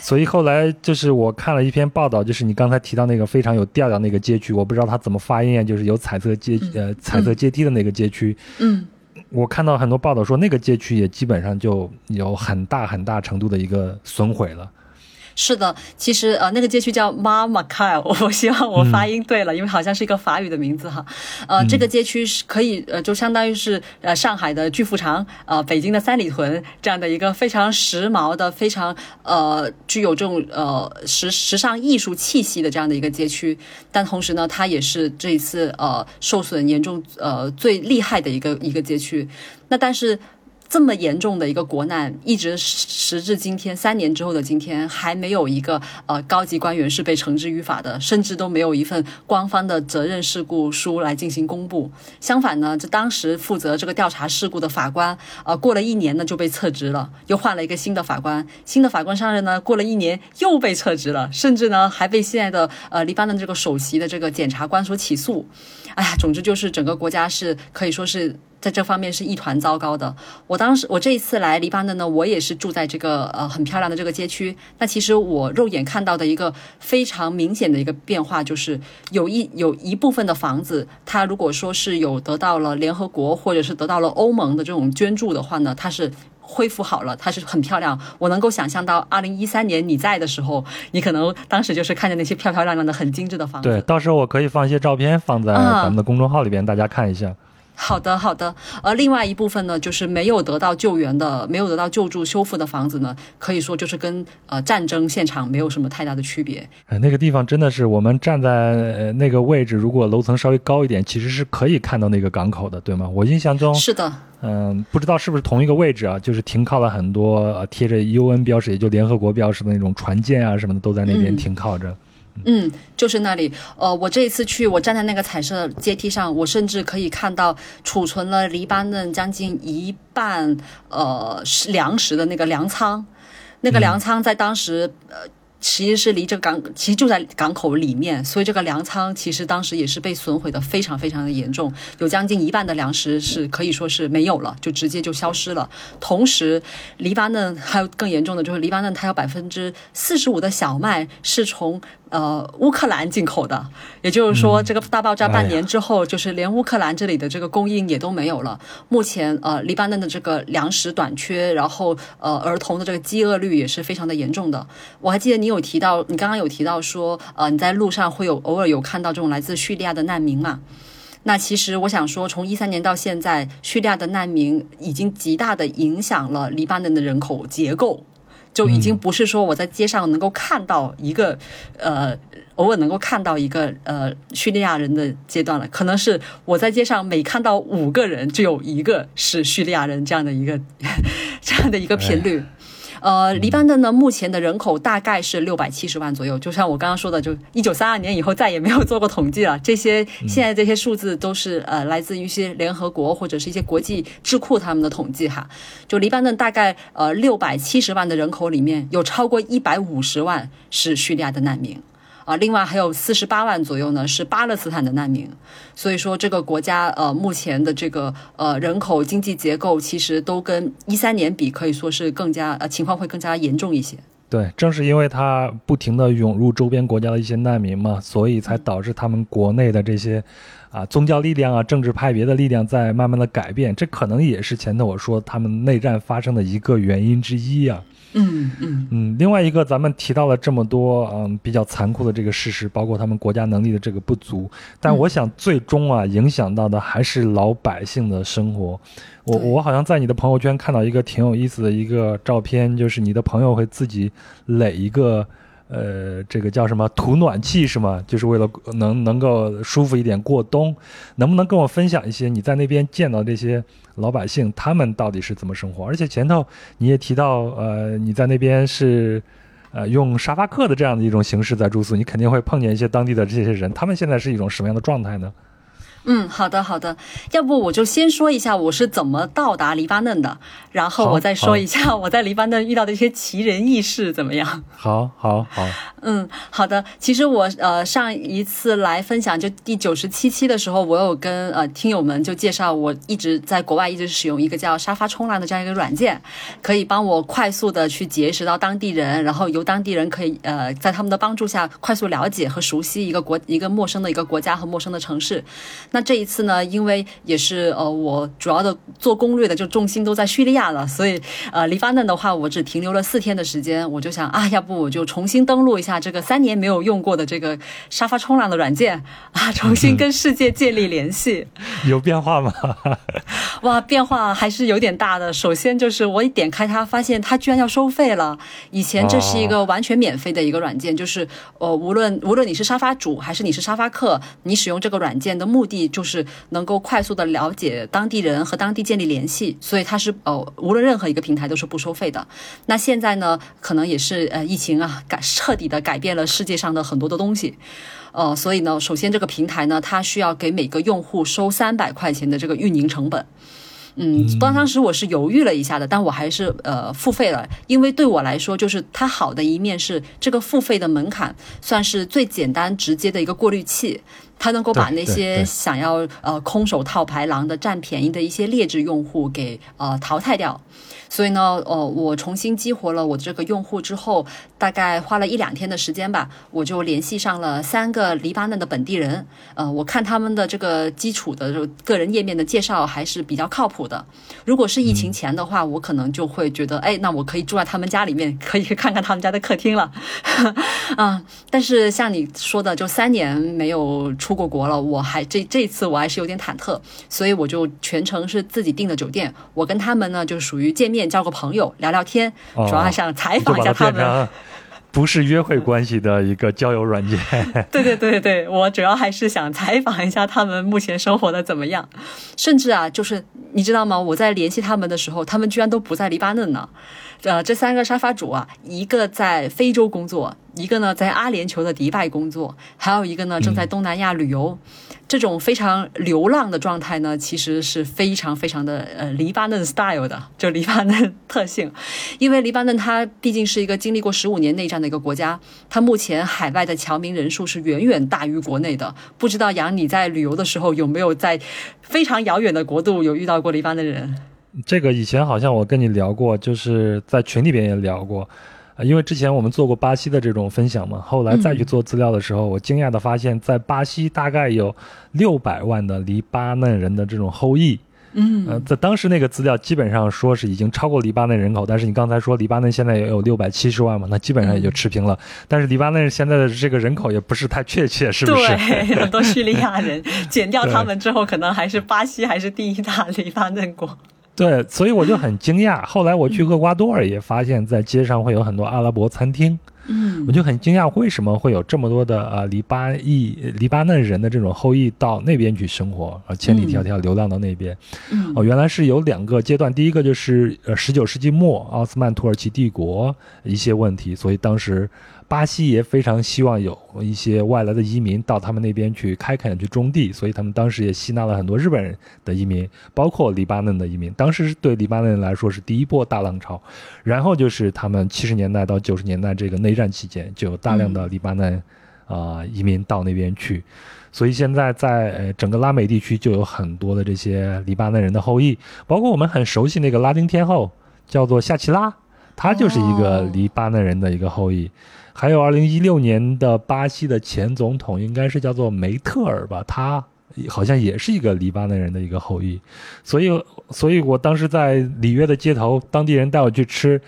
所以后来就是我看了一篇报道，就是你刚才提到那个非常有调调那个街区，我不知道它怎么发音啊，就是有彩色阶呃彩色阶梯的那个街区。嗯，我看到很多报道说那个街区也基本上就有很大很大程度的一个损毁了。是的，其实呃，那个街区叫 Mar m a k a 我希望我发音对了，因为好像是一个法语的名字哈。呃，这个街区是可以呃，就相当于是呃上海的巨富长，呃，北京的三里屯这样的一个非常时髦的、非常呃具有这种呃时时尚艺术气息的这样的一个街区。但同时呢，它也是这一次呃受损严重呃最厉害的一个一个街区。那但是。这么严重的一个国难，一直时至今天，三年之后的今天，还没有一个呃高级官员是被惩治于法的，甚至都没有一份官方的责任事故书来进行公布。相反呢，这当时负责这个调查事故的法官，呃，过了一年呢就被撤职了，又换了一个新的法官，新的法官上任呢，过了一年又被撤职了，甚至呢还被现在的呃黎巴嫩这个首席的这个检察官所起诉。哎呀，总之就是整个国家是可以说是。在这方面是一团糟糕的。我当时，我这一次来黎巴嫩呢，我也是住在这个呃很漂亮的这个街区。那其实我肉眼看到的一个非常明显的一个变化，就是有一有一部分的房子，它如果说是有得到了联合国或者是得到了欧盟的这种捐助的话呢，它是恢复好了，它是很漂亮。我能够想象到二零一三年你在的时候，你可能当时就是看着那些漂漂亮亮的、很精致的房子。对，到时候我可以放一些照片放在咱们的公众号里边，大家看一下。好的，好的。而另外一部分呢，就是没有得到救援的、没有得到救助修复的房子呢，可以说就是跟呃战争现场没有什么太大的区别。呃，那个地方真的是，我们站在呃那个位置，如果楼层稍微高一点，其实是可以看到那个港口的，对吗？我印象中是的。嗯，不知道是不是同一个位置啊？就是停靠了很多呃贴着 UN 标识，也就联合国标识的那种船舰啊什么的，都在那边停靠着。嗯，嗯就是那里。呃，我这一次去，我站在那个彩色阶梯上，我甚至可以看到储存了黎巴嫩将近一半呃粮食的那个粮仓。那个粮仓在当时呃其实是离这个港，其实就在港口里面，所以这个粮仓其实当时也是被损毁的非常非常的严重，有将近一半的粮食是可以说是没有了，就直接就消失了。同时，黎巴嫩还有更严重的，就是黎巴嫩它有百分之四十五的小麦是从。呃，乌克兰进口的，也就是说，这个大爆炸半年之后，就是连乌克兰这里的这个供应也都没有了。目前，呃，黎巴嫩的这个粮食短缺，然后呃，儿童的这个饥饿率也是非常的严重的。我还记得你有提到，你刚刚有提到说，呃，你在路上会有偶尔有看到这种来自叙利亚的难民嘛？那其实我想说，从一三年到现在，叙利亚的难民已经极大的影响了黎巴嫩的人口结构。就已经不是说我在街上能够看到一个，呃，偶尔能够看到一个呃叙利亚人的阶段了，可能是我在街上每看到五个人就有一个是叙利亚人这样的一个 这样的一个频率。呃，黎巴嫩呢，目前的人口大概是六百七十万左右。就像我刚刚说的，就一九三二年以后再也没有做过统计了。这些现在这些数字都是呃来自于一些联合国或者是一些国际智库他们的统计哈。就黎巴嫩大概呃六百七十万的人口里面有超过一百五十万是叙利亚的难民。啊，另外还有四十八万左右呢，是巴勒斯坦的难民。所以说，这个国家呃，目前的这个呃人口经济结构，其实都跟一三年比，可以说是更加呃情况会更加严重一些。对，正是因为它不停的涌入周边国家的一些难民嘛，所以才导致他们国内的这些啊宗教力量啊、政治派别的力量在慢慢的改变。这可能也是前头我说他们内战发生的一个原因之一啊。嗯嗯嗯，另外一个，咱们提到了这么多，嗯，比较残酷的这个事实，包括他们国家能力的这个不足，但我想最终啊，影响到的还是老百姓的生活。我我好像在你的朋友圈看到一个挺有意思的一个照片，就是你的朋友会自己垒一个。呃，这个叫什么土暖气是吗？就是为了能能够舒服一点过冬。能不能跟我分享一些你在那边见到这些老百姓，他们到底是怎么生活？而且前头你也提到，呃，你在那边是，呃，用沙发客的这样的一种形式在住宿，你肯定会碰见一些当地的这些人，他们现在是一种什么样的状态呢？嗯，好的好的，要不我就先说一下我是怎么到达黎巴嫩的，然后我再说一下 我在黎巴嫩遇到的一些奇人异事，怎么样？好，好，好。嗯，好的。其实我呃上一次来分享就第九十七期的时候，我有跟呃听友们就介绍，我一直在国外一直使用一个叫沙发冲浪的这样一个软件，可以帮我快速的去结识到当地人，然后由当地人可以呃在他们的帮助下快速了解和熟悉一个国一个陌生的一个国家和陌生的城市。那这一次呢，因为也是呃我主要的做攻略的就重心都在叙利亚了，所以呃黎巴嫩的话我只停留了四天的时间，我就想啊，要不我就重新登录一下这个三年没有用过的这个沙发冲浪的软件啊，重新跟世界建立联系。有变化吗？哇，变化还是有点大的。首先就是我一点开它，发现它居然要收费了。以前这是一个完全免费的一个软件，就是呃无论无论你是沙发主还是你是沙发客，你使用这个软件的目的。就是能够快速的了解当地人和当地建立联系，所以它是呃，无论任何一个平台都是不收费的。那现在呢，可能也是呃，疫情啊，改彻底的改变了世界上的很多的东西，呃，所以呢，首先这个平台呢，它需要给每个用户收三百块钱的这个运营成本。嗯，当当时我是犹豫了一下的，但我还是呃付费了，因为对我来说，就是它好的一面是这个付费的门槛算是最简单直接的一个过滤器。它能够把那些想要呃空手套白狼的占便宜的一些劣质用户给呃淘汰掉。所以呢，呃，我重新激活了我这个用户之后，大概花了一两天的时间吧，我就联系上了三个黎巴嫩的本地人。呃，我看他们的这个基础的就个人页面的介绍还是比较靠谱的。如果是疫情前的话，我可能就会觉得，哎，那我可以住在他们家里面，可以看看他们家的客厅了。啊，但是像你说的，就三年没有出过国了，我还这这次我还是有点忐忑，所以我就全程是自己订的酒店。我跟他们呢，就属于见面。交个朋友，聊聊天，主要还想采访一下他们。不是约会关系的一个交友软件。对对对对，我主要还是想采访一下他们目前生活的怎么样。甚至啊，就是你知道吗？我在联系他们的时候，他们居然都不在黎巴嫩呢。呃，这三个沙发主啊，一个在非洲工作，一个呢在阿联酋的迪拜工作，还有一个呢正在东南亚旅游。这种非常流浪的状态呢，其实是非常非常的呃黎巴嫩 style 的，就黎巴嫩 特性。因为黎巴嫩它毕竟是一个经历过十五年内战的一个国家，它目前海外的侨民人数是远远大于国内的。不知道杨你在旅游的时候有没有在非常遥远的国度有遇到过黎巴嫩人？这个以前好像我跟你聊过，就是在群里边也聊过。因为之前我们做过巴西的这种分享嘛，后来再去做资料的时候，我惊讶的发现，在巴西大概有六百万的黎巴嫩人的这种后裔。嗯，呃，在当时那个资料基本上说是已经超过黎巴嫩人口，但是你刚才说黎巴嫩现在也有六百七十万嘛，那基本上也就持平了。但是黎巴嫩现在的这个人口也不是太确切，是不是？对，很多叙利亚人 减掉他们之后，可能还是巴西还是第一大黎巴嫩国。对，所以我就很惊讶。后来我去厄瓜多尔也发现，在街上会有很多阿拉伯餐厅。嗯，我就很惊讶，为什么会有这么多的呃黎巴裔、黎巴嫩人的这种后裔到那边去生活，啊，千里迢迢流浪到那边。嗯，哦，原来是有两个阶段，第一个就是呃十九世纪末奥斯曼土耳其帝国一些问题，所以当时。巴西也非常希望有一些外来的移民到他们那边去开垦、去种地，所以他们当时也吸纳了很多日本人的移民，包括黎巴嫩的移民。当时对黎巴嫩来说是第一波大浪潮，然后就是他们七十年代到九十年代这个内战期间，就有大量的黎巴嫩啊移民到那边去，所以现在在呃整个拉美地区就有很多的这些黎巴嫩人的后裔，包括我们很熟悉那个拉丁天后叫做夏奇拉，她就是一个黎巴嫩人的一个后裔。还有二零一六年的巴西的前总统，应该是叫做梅特尔吧，他好像也是一个黎巴嫩人的一个后裔，所以，所以我当时在里约的街头，当地人带我去吃。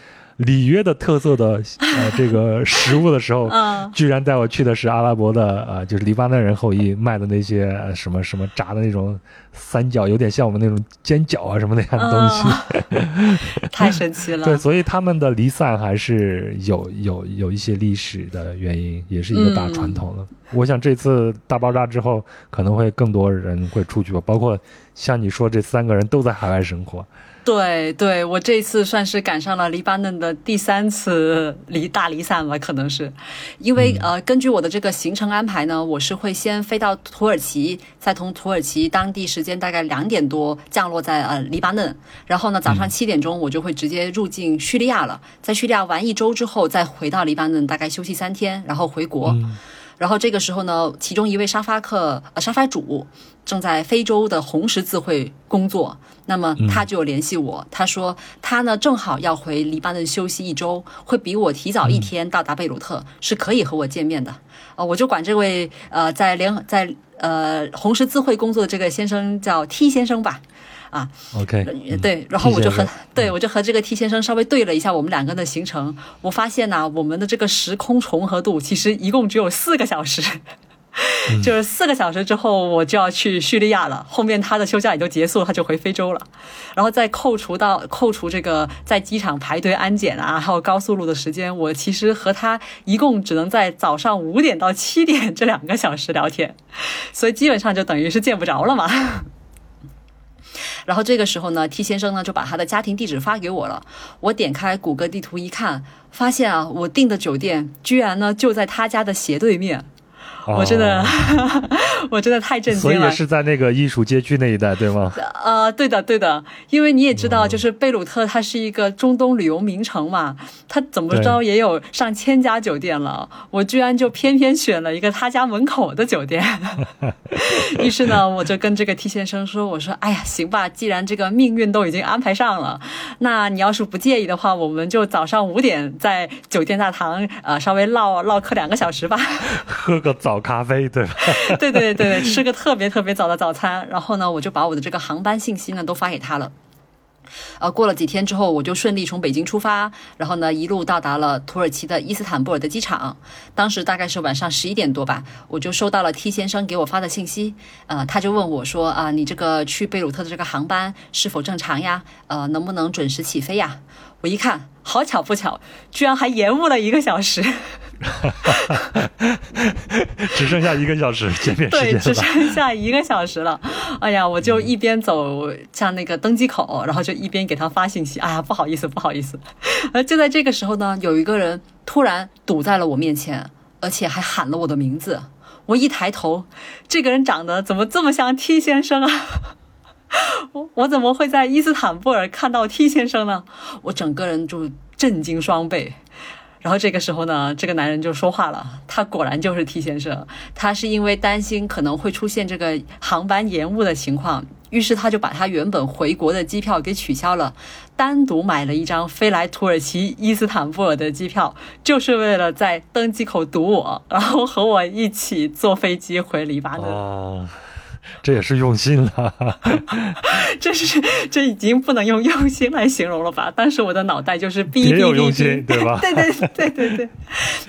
里约的特色的呃 这个食物的时候，居然带我去的是阿拉伯的呃就是黎巴嫩人后裔卖的那些什么什么炸的那种三角，有点像我们那种煎饺啊什么那样的东西，太神奇了。对，所以他们的离散还是有有有一些历史的原因，也是一个大传统了。我想这次大爆炸之后，可能会更多人会出去吧，包括像你说这三个人都在海外生活。对对，我这次算是赶上了黎巴嫩的第三次离大离散了，可能是，因为呃，根据我的这个行程安排呢，我是会先飞到土耳其，再从土耳其当地时间大概两点多降落在呃黎巴嫩，然后呢早上七点钟我就会直接入境叙利亚了，在叙利亚玩一周之后再回到黎巴嫩，大概休息三天，然后回国。然后这个时候呢，其中一位沙发客呃沙发主正在非洲的红十字会工作，那么他就联系我，他说他呢正好要回黎巴嫩休息一周，会比我提早一天到达贝鲁特，是可以和我见面的。呃，我就管这位呃在联在呃红十字会工作的这个先生叫 T 先生吧。啊，OK，对，然后我就和对我就和这个 T 先生稍微对了一下我们两个的行程，我发现呢，我们的这个时空重合度其实一共只有四个小时，就是四个小时之后我就要去叙利亚了，后面他的休假也就结束了，他就回非洲了，然后再扣除到扣除这个在机场排队安检啊，还有高速路的时间，我其实和他一共只能在早上五点到七点这两个小时聊天，所以基本上就等于是见不着了嘛。然后这个时候呢，T 先生呢就把他的家庭地址发给我了。我点开谷歌地图一看，发现啊，我订的酒店居然呢就在他家的斜对面。我真的，我真的太震惊了。所以是在那个艺术街区那一带，对吗？呃，对的，对的。因为你也知道，就是贝鲁特，它是一个中东旅游名城嘛，它怎么着也有上千家酒店了。我居然就偏偏选了一个他家门口的酒店。于是呢，我就跟这个 T 先生说：“我说，哎呀，行吧，既然这个命运都已经安排上了，那你要是不介意的话，我们就早上五点在酒店大堂，呃，稍微唠唠嗑两个小时吧，喝个早。”早咖啡对吧？对对对，吃个特别特别早的早餐，然后呢，我就把我的这个航班信息呢都发给他了。呃，过了几天之后，我就顺利从北京出发，然后呢一路到达了土耳其的伊斯坦布尔的机场。当时大概是晚上十一点多吧，我就收到了 T 先生给我发的信息。呃，他就问我说：“啊，你这个去贝鲁特的这个航班是否正常呀？呃，能不能准时起飞呀？”我一看，好巧不巧，居然还延误了一个小时。只剩下一个小时见面时间对，只剩下一个小时了。哎呀，我就一边走向那个登机口，然后就一边给他发信息。哎呀，不好意思，不好意思。呃，就在这个时候呢，有一个人突然堵在了我面前，而且还喊了我的名字。我一抬头，这个人长得怎么这么像 T 先生啊？我我怎么会在伊斯坦布尔看到 T 先生呢？我整个人就震惊双倍。然后这个时候呢，这个男人就说话了，他果然就是 T 先生。他是因为担心可能会出现这个航班延误的情况，于是他就把他原本回国的机票给取消了，单独买了一张飞来土耳其伊斯坦布尔的机票，就是为了在登机口堵我，然后和我一起坐飞机回黎巴嫩。这也是用心了，这是这已经不能用用心来形容了吧？当时我的脑袋就是哔哔哔哔，对吧？对对对对对，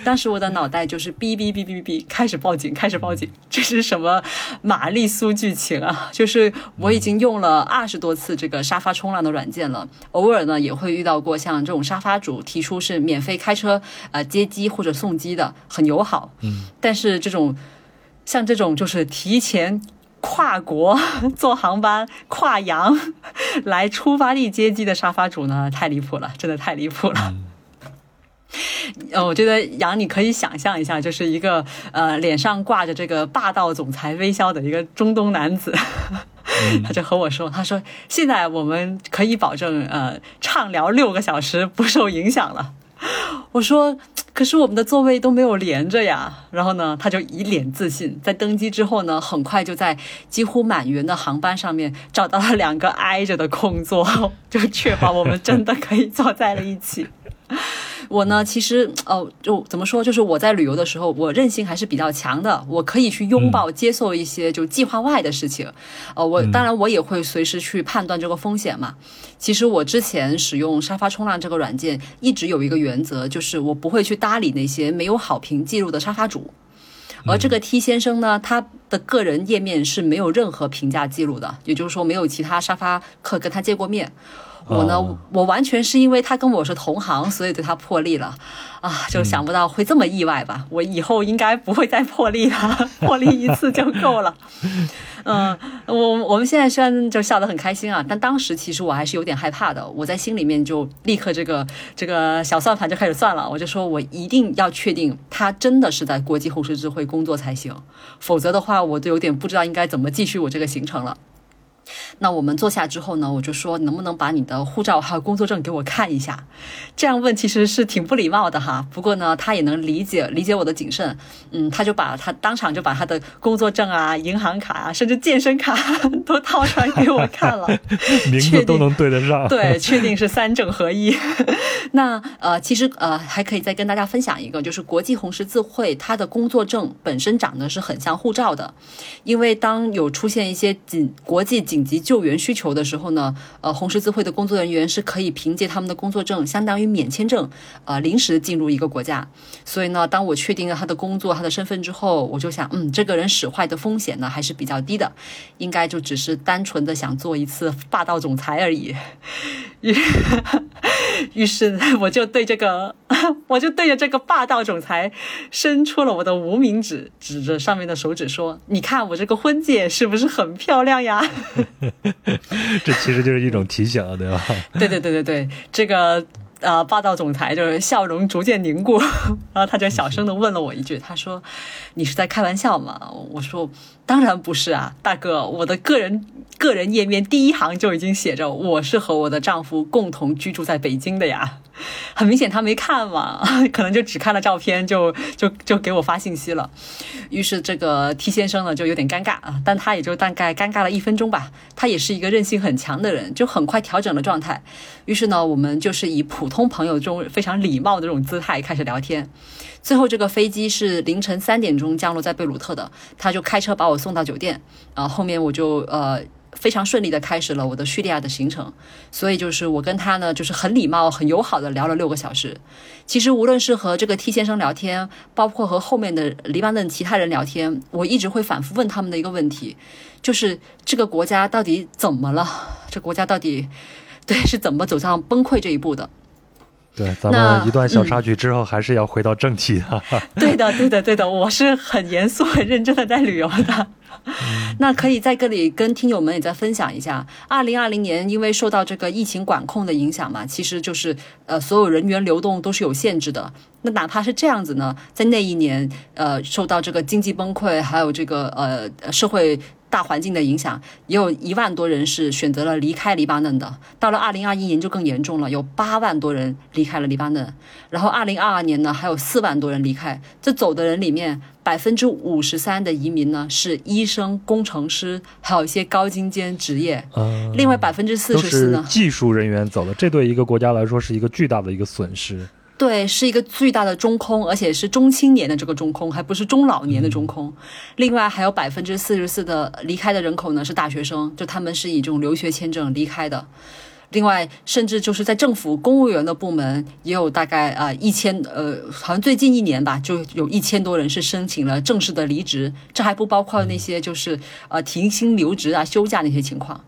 当时我的脑袋就是哔哔哔哔哔，开始报警，开始报警，这是什么玛丽苏剧情啊？就是我已经用了二十多次这个沙发冲浪的软件了，偶尔呢也会遇到过像这种沙发主提出是免费开车呃接机或者送机的，很友好。嗯，但是这种像这种就是提前。跨国 坐航班跨洋 来出发地接机的沙发主呢，太离谱了，真的太离谱了。呃，我觉得杨，你可以想象一下，就是一个呃脸上挂着这个霸道总裁微笑的一个中东男子，他就和我说，他说现在我们可以保证呃畅聊六个小时不受影响了。我说。可是我们的座位都没有连着呀，然后呢，他就一脸自信，在登机之后呢，很快就在几乎满员的航班上面找到了两个挨着的空座，就确保我们真的可以坐在了一起。我呢，其实哦，就怎么说，就是我在旅游的时候，我韧性还是比较强的，我可以去拥抱、接受一些就计划外的事情。呃，我当然我也会随时去判断这个风险嘛。其实我之前使用沙发冲浪这个软件，一直有一个原则，就是我不会去搭理那些没有好评记录的沙发主。而这个 T 先生呢，他的个人页面是没有任何评价记录的，也就是说，没有其他沙发客跟他见过面。我呢，我完全是因为他跟我是同行，所以对他破例了，啊，就想不到会这么意外吧？我以后应该不会再破例了，破例一次就够了。嗯，我我们现在虽然就笑得很开心啊，但当时其实我还是有点害怕的。我在心里面就立刻这个这个小算盘就开始算了，我就说我一定要确定他真的是在国际红十字会工作才行，否则的话我都有点不知道应该怎么继续我这个行程了。那我们坐下之后呢，我就说能不能把你的护照还有工作证给我看一下？这样问其实是挺不礼貌的哈。不过呢，他也能理解理解我的谨慎，嗯，他就把他当场就把他的工作证啊、银行卡啊，甚至健身卡 都掏出来给我看了，名字都能对得上。对，确定是三证合一。那呃，其实呃还可以再跟大家分享一个，就是国际红十字会它的工作证本身长得是很像护照的，因为当有出现一些紧国际。紧急救援需求的时候呢，呃，红十字会的工作人员是可以凭借他们的工作证，相当于免签证，呃，临时进入一个国家。所以呢，当我确定了他的工作、他的身份之后，我就想，嗯，这个人使坏的风险呢还是比较低的，应该就只是单纯的想做一次霸道总裁而已。于 于是，我就对这个，我就对着这个霸道总裁伸出了我的无名指，指着上面的手指说：“你看我这个婚戒是不是很漂亮呀？” 这其实就是一种提醒，对吧？对对对对对，这个呃，霸道总裁就是笑容逐渐凝固，然后他就小声的问了我一句：“他说，你是在开玩笑吗？”我说：“当然不是啊，大哥，我的个人。”个人页面第一行就已经写着我是和我的丈夫共同居住在北京的呀，很明显他没看嘛，可能就只看了照片就就就给我发信息了，于是这个 T 先生呢就有点尴尬啊，但他也就大概尴尬了一分钟吧，他也是一个韧性很强的人，就很快调整了状态，于是呢我们就是以普通朋友中非常礼貌的这种姿态开始聊天，最后这个飞机是凌晨三点钟降落在贝鲁特的，他就开车把我送到酒店，啊后面我就呃。非常顺利的开始了我的叙利亚的行程，所以就是我跟他呢，就是很礼貌、很友好的聊了六个小时。其实无论是和这个 T 先生聊天，包括和后面的黎巴嫩其他人聊天，我一直会反复问他们的一个问题，就是这个国家到底怎么了？这国家到底 对是怎么走向崩溃这一步的？对，咱们一段小插曲之后，还是要回到正题的。对的，对的，对的，我是很严肃、很认真的在旅游的。那可以在这里跟听友们也再分享一下，二零二零年因为受到这个疫情管控的影响嘛，其实就是呃所有人员流动都是有限制的。那哪怕是这样子呢，在那一年呃受到这个经济崩溃，还有这个呃社会。大环境的影响，也有一万多人是选择了离开黎巴嫩的。到了二零二一年就更严重了，有八万多人离开了黎巴嫩。然后二零二二年呢，还有四万多人离开。这走的人里面，百分之五十三的移民呢是医生、工程师，还有一些高精尖职业。另外百分之四十四呢，技术人员走了。这对一个国家来说是一个巨大的一个损失。对，是一个巨大的中空，而且是中青年的这个中空，还不是中老年的中空。另外还有百分之四十四的离开的人口呢是大学生，就他们是以这种留学签证离开的。另外，甚至就是在政府公务员的部门，也有大概啊一千呃，好像最近一年吧，就有一千多人是申请了正式的离职，这还不包括那些就是呃停薪留职啊、休假那些情况。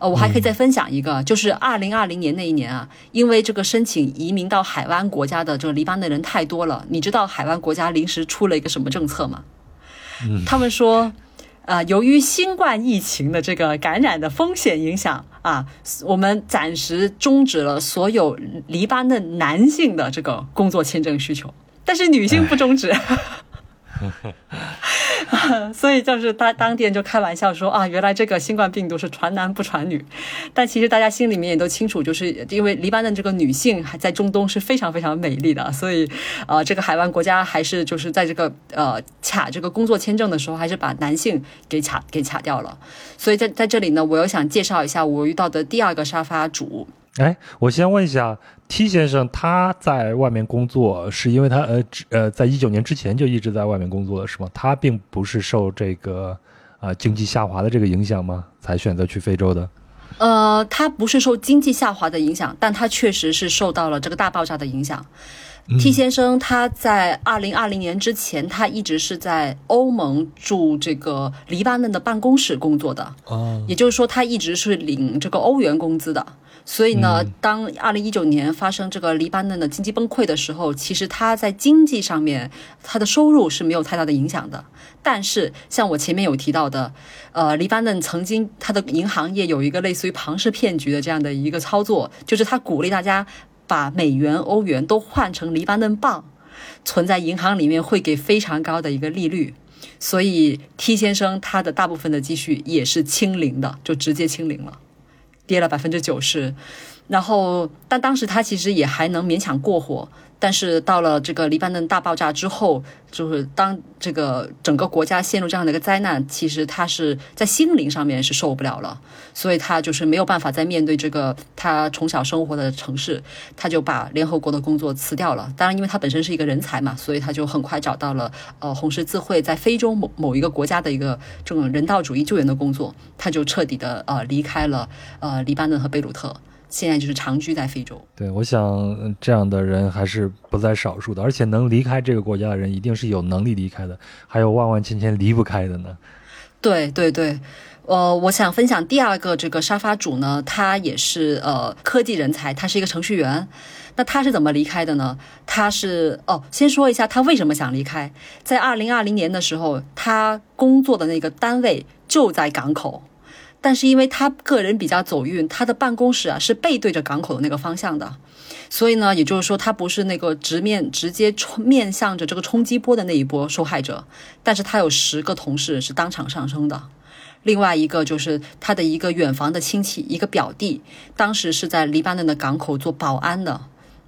呃，我还可以再分享一个，就是二零二零年那一年啊，因为这个申请移民到海湾国家的这个黎巴嫩人太多了，你知道海湾国家临时出了一个什么政策吗？他们说，呃，由于新冠疫情的这个感染的风险影响啊，我们暂时终止了所有黎巴嫩男性的这个工作签证需求，但是女性不终止。所以就是当当地人就开玩笑说啊，原来这个新冠病毒是传男不传女，但其实大家心里面也都清楚，就是因为黎巴嫩这个女性还在中东是非常非常美丽的，所以呃，这个海湾国家还是就是在这个呃卡这个工作签证的时候，还是把男性给卡给卡掉了。所以在在这里呢，我又想介绍一下我遇到的第二个沙发主。哎，我先问一下 T 先生，他在外面工作是因为他呃呃，在一九年之前就一直在外面工作了，是吗？他并不是受这个啊经济下滑的这个影响吗？才选择去非洲的？呃，他不是受经济下滑的影响，但他确实是受到了这个大爆炸的影响。T 先生他在二零二零年之前，他一直是在欧盟驻这个黎巴嫩的办公室工作的，哦，也就是说他一直是领这个欧元工资的。所以呢，当二零一九年发生这个黎巴嫩的经济崩溃的时候，其实他在经济上面他的收入是没有太大的影响的。但是像我前面有提到的，呃，黎巴嫩曾经他的银行业有一个类似于庞氏骗局的这样的一个操作，就是他鼓励大家把美元、欧元都换成黎巴嫩镑，存在银行里面会给非常高的一个利率。所以 T 先生他的大部分的积蓄也是清零的，就直接清零了。跌了百分之九十，然后但当时他其实也还能勉强过活。但是到了这个黎巴嫩大爆炸之后，就是当这个整个国家陷入这样的一个灾难，其实他是在心灵上面是受不了了，所以他就是没有办法再面对这个他从小生活的城市，他就把联合国的工作辞掉了。当然，因为他本身是一个人才嘛，所以他就很快找到了呃红十字会在非洲某某一个国家的一个这种人道主义救援的工作，他就彻底的呃离开了呃黎巴嫩和贝鲁特。现在就是长居在非洲。对，我想这样的人还是不在少数的，而且能离开这个国家的人，一定是有能力离开的，还有万万千千离不开的呢。对对对，呃，我想分享第二个这个沙发主呢，他也是呃科技人才，他是一个程序员。那他是怎么离开的呢？他是哦，先说一下他为什么想离开。在二零二零年的时候，他工作的那个单位就在港口。但是因为他个人比较走运，他的办公室啊是背对着港口的那个方向的，所以呢，也就是说他不是那个直面直接冲面向着这个冲击波的那一波受害者。但是他有十个同事是当场上升的，另外一个就是他的一个远房的亲戚，一个表弟，当时是在黎巴嫩的港口做保安的。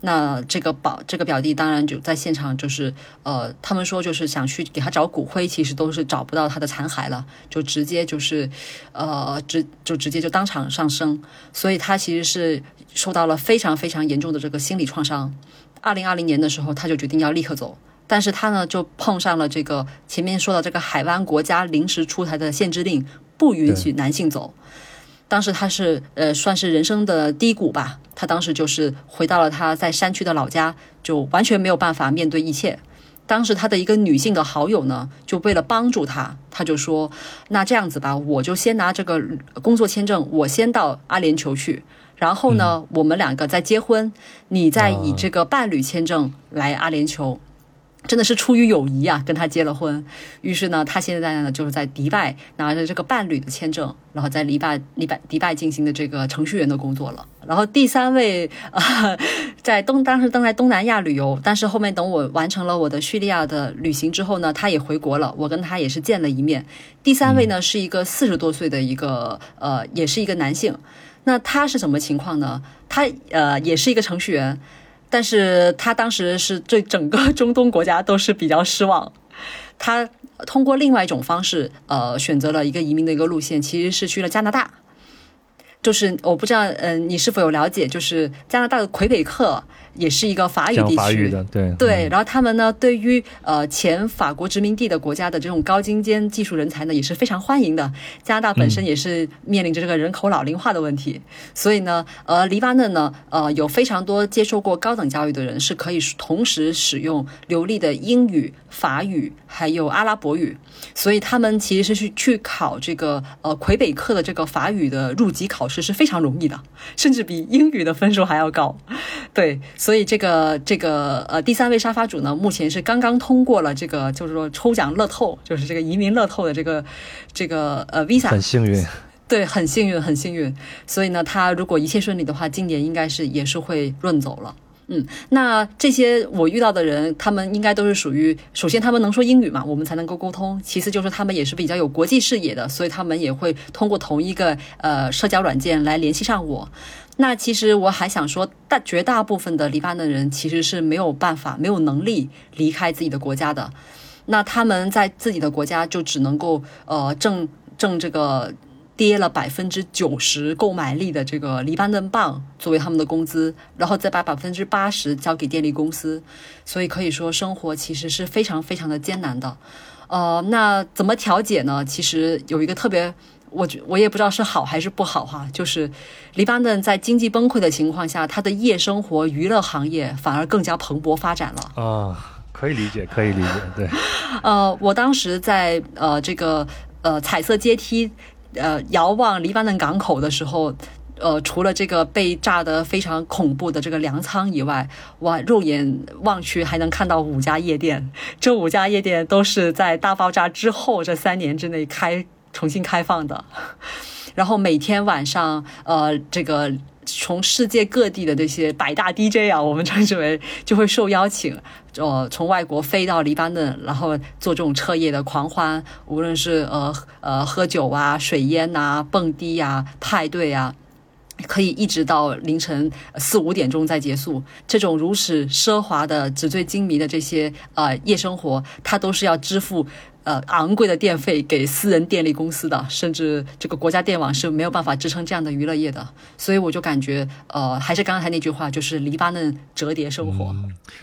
那这个表这个表弟当然就在现场，就是呃，他们说就是想去给他找骨灰，其实都是找不到他的残骸了，就直接就是，呃，直就直接就当场上升，所以他其实是受到了非常非常严重的这个心理创伤。二零二零年的时候，他就决定要立刻走，但是他呢就碰上了这个前面说的这个海湾国家临时出台的限制令，不允许男性走。当时他是呃算是人生的低谷吧，他当时就是回到了他在山区的老家，就完全没有办法面对一切。当时他的一个女性的好友呢，就为了帮助他，他就说：“那这样子吧，我就先拿这个工作签证，我先到阿联酋去，然后呢，我们两个再结婚，你再以这个伴侣签证来阿联酋。”真的是出于友谊啊，跟他结了婚。于是呢，他现在呢就是在迪拜拿着这个伴侣的签证，然后在迪拜、迪拜、迪拜进行的这个程序员的工作了。然后第三位啊，在东当时正在东南亚旅游，但是后面等我完成了我的叙利亚的旅行之后呢，他也回国了，我跟他也是见了一面。第三位呢是一个四十多岁的一个呃，也是一个男性。那他是什么情况呢？他呃也是一个程序员。但是他当时是对整个中东国家都是比较失望，他通过另外一种方式，呃，选择了一个移民的一个路线，其实是去了加拿大。就是我不知道，嗯，你是否有了解？就是加拿大的魁北克。也是一个法语地区的，对对，然后他们呢，对于呃前法国殖民地的国家的这种高精尖技术人才呢，也是非常欢迎的。加拿大本身也是面临着这个人口老龄化的问题，所以呢，呃，黎巴嫩呢，呃，有非常多接受过高等教育的人是可以同时使用流利的英语、法语还有阿拉伯语，所以他们其实是去去考这个呃魁北克的这个法语的入籍考试是非常容易的，甚至比英语的分数还要高，对。所以这个这个呃第三位沙发主呢，目前是刚刚通过了这个就是说抽奖乐透，就是这个移民乐透的这个这个呃 visa，很幸运，对，很幸运，很幸运。所以呢，他如果一切顺利的话，今年应该是也是会润走了。嗯，那这些我遇到的人，他们应该都是属于，首先他们能说英语嘛，我们才能够沟通；其次就是他们也是比较有国际视野的，所以他们也会通过同一个呃社交软件来联系上我。那其实我还想说，大绝大部分的黎巴嫩人其实是没有办法、没有能力离开自己的国家的。那他们在自己的国家就只能够呃挣挣这个跌了百分之九十购买力的这个黎巴嫩镑作为他们的工资，然后再把百分之八十交给电力公司。所以可以说，生活其实是非常非常的艰难的。呃，那怎么调解呢？其实有一个特别。我觉我也不知道是好还是不好哈，就是黎巴嫩在经济崩溃的情况下，它的夜生活娱乐行业反而更加蓬勃发展了啊，可以理解，可以理解，对。呃，我当时在呃这个呃彩色阶梯呃遥望黎巴嫩港口的时候，呃除了这个被炸得非常恐怖的这个粮仓以外，哇，肉眼望去还能看到五家夜店，这五家夜店都是在大爆炸之后这三年之内开。重新开放的，然后每天晚上，呃，这个从世界各地的这些百大 DJ 啊，我们称之为就会受邀请，呃，从外国飞到黎巴嫩，然后做这种彻夜的狂欢，无论是呃呃喝酒啊、水烟呐、蹦迪呀、派对啊，可以一直到凌晨四五点钟再结束。这种如此奢华的、纸醉金迷的这些呃夜生活，它都是要支付。呃，昂贵的电费给私人电力公司的，甚至这个国家电网是没有办法支撑这样的娱乐业的，所以我就感觉，呃，还是刚才那句话，就是黎巴嫩折叠生活，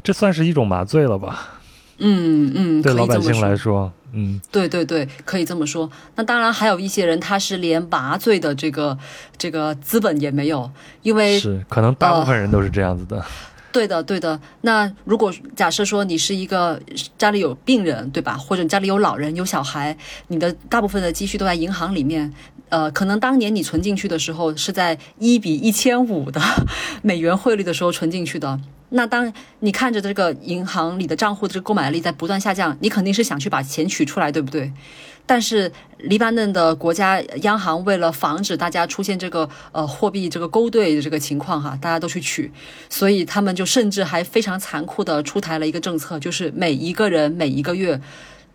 这算是一种麻醉了吧？嗯嗯，对老百姓来说，嗯，对对对，可以这么说。那当然还有一些人，他是连麻醉的这个这个资本也没有，因为是可能大部分人都是这样子的。对的，对的。那如果假设说你是一个家里有病人，对吧？或者家里有老人、有小孩，你的大部分的积蓄都在银行里面。呃，可能当年你存进去的时候是在一比一千五的美元汇率的时候存进去的。那当你看着这个银行里的账户的这购买力在不断下降，你肯定是想去把钱取出来，对不对？但是黎巴嫩的国家央行为了防止大家出现这个呃货币这个勾兑的这个情况哈，大家都去取，所以他们就甚至还非常残酷的出台了一个政策，就是每一个人每一个月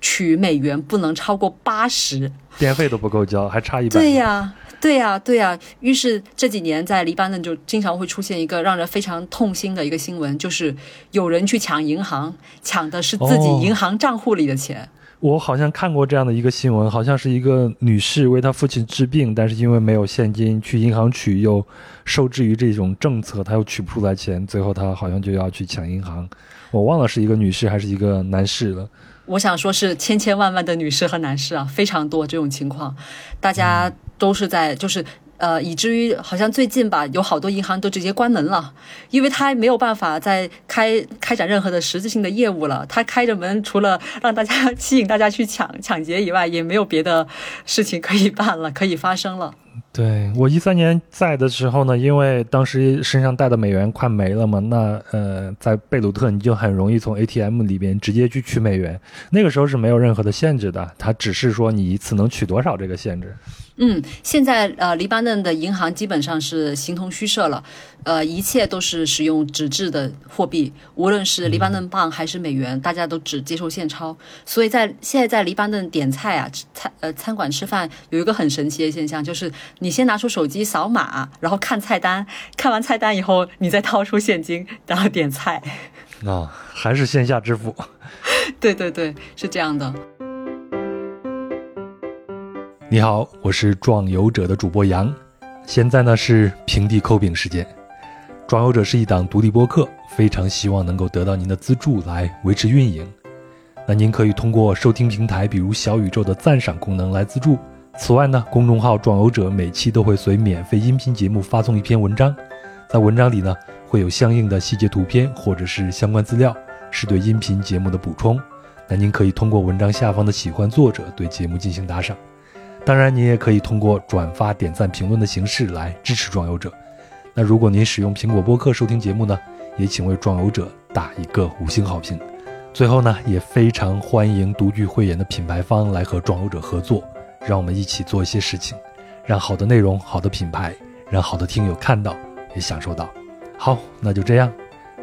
取美元不能超过八十，电费都不够交，还差一百。对呀，对呀，对呀。于是这几年在黎巴嫩就经常会出现一个让人非常痛心的一个新闻，就是有人去抢银行，抢的是自己银行账户里的钱。我好像看过这样的一个新闻，好像是一个女士为她父亲治病，但是因为没有现金去银行取，又受制于这种政策，她又取不出来钱，最后她好像就要去抢银行。我忘了是一个女士还是一个男士了。我想说是千千万万的女士和男士啊，非常多这种情况，大家都是在就是。呃，以至于好像最近吧，有好多银行都直接关门了，因为他没有办法再开开展任何的实质性的业务了。他开着门，除了让大家吸引大家去抢抢劫以外，也没有别的事情可以办了，可以发生了。对我一三年在的时候呢，因为当时身上带的美元快没了嘛，那呃，在贝鲁特你就很容易从 ATM 里边直接去取美元。那个时候是没有任何的限制的，它只是说你一次能取多少这个限制。嗯，现在呃，黎巴嫩的银行基本上是形同虚设了，呃，一切都是使用纸质的货币，无论是黎巴嫩镑还是美元，大家都只接受现钞。所以在现在在黎巴嫩点菜啊，餐呃餐馆吃饭有一个很神奇的现象，就是你先拿出手机扫码，然后看菜单，看完菜单以后，你再掏出现金，然后点菜。啊，还是线下支付。对对对，是这样的。你好，我是壮游者的主播杨，现在呢是平地抠饼时间。壮游者是一档独立播客，非常希望能够得到您的资助来维持运营。那您可以通过收听平台，比如小宇宙的赞赏功能来资助。此外呢，公众号壮游者每期都会随免费音频节目发送一篇文章，在文章里呢会有相应的细节图片或者是相关资料，是对音频节目的补充。那您可以通过文章下方的喜欢作者对节目进行打赏。当然，您也可以通过转发、点赞、评论的形式来支持壮游者。那如果您使用苹果播客收听节目呢，也请为壮游者打一个五星好评。最后呢，也非常欢迎独具慧眼的品牌方来和壮游者合作，让我们一起做一些事情，让好的内容、好的品牌，让好的听友看到也享受到。好，那就这样。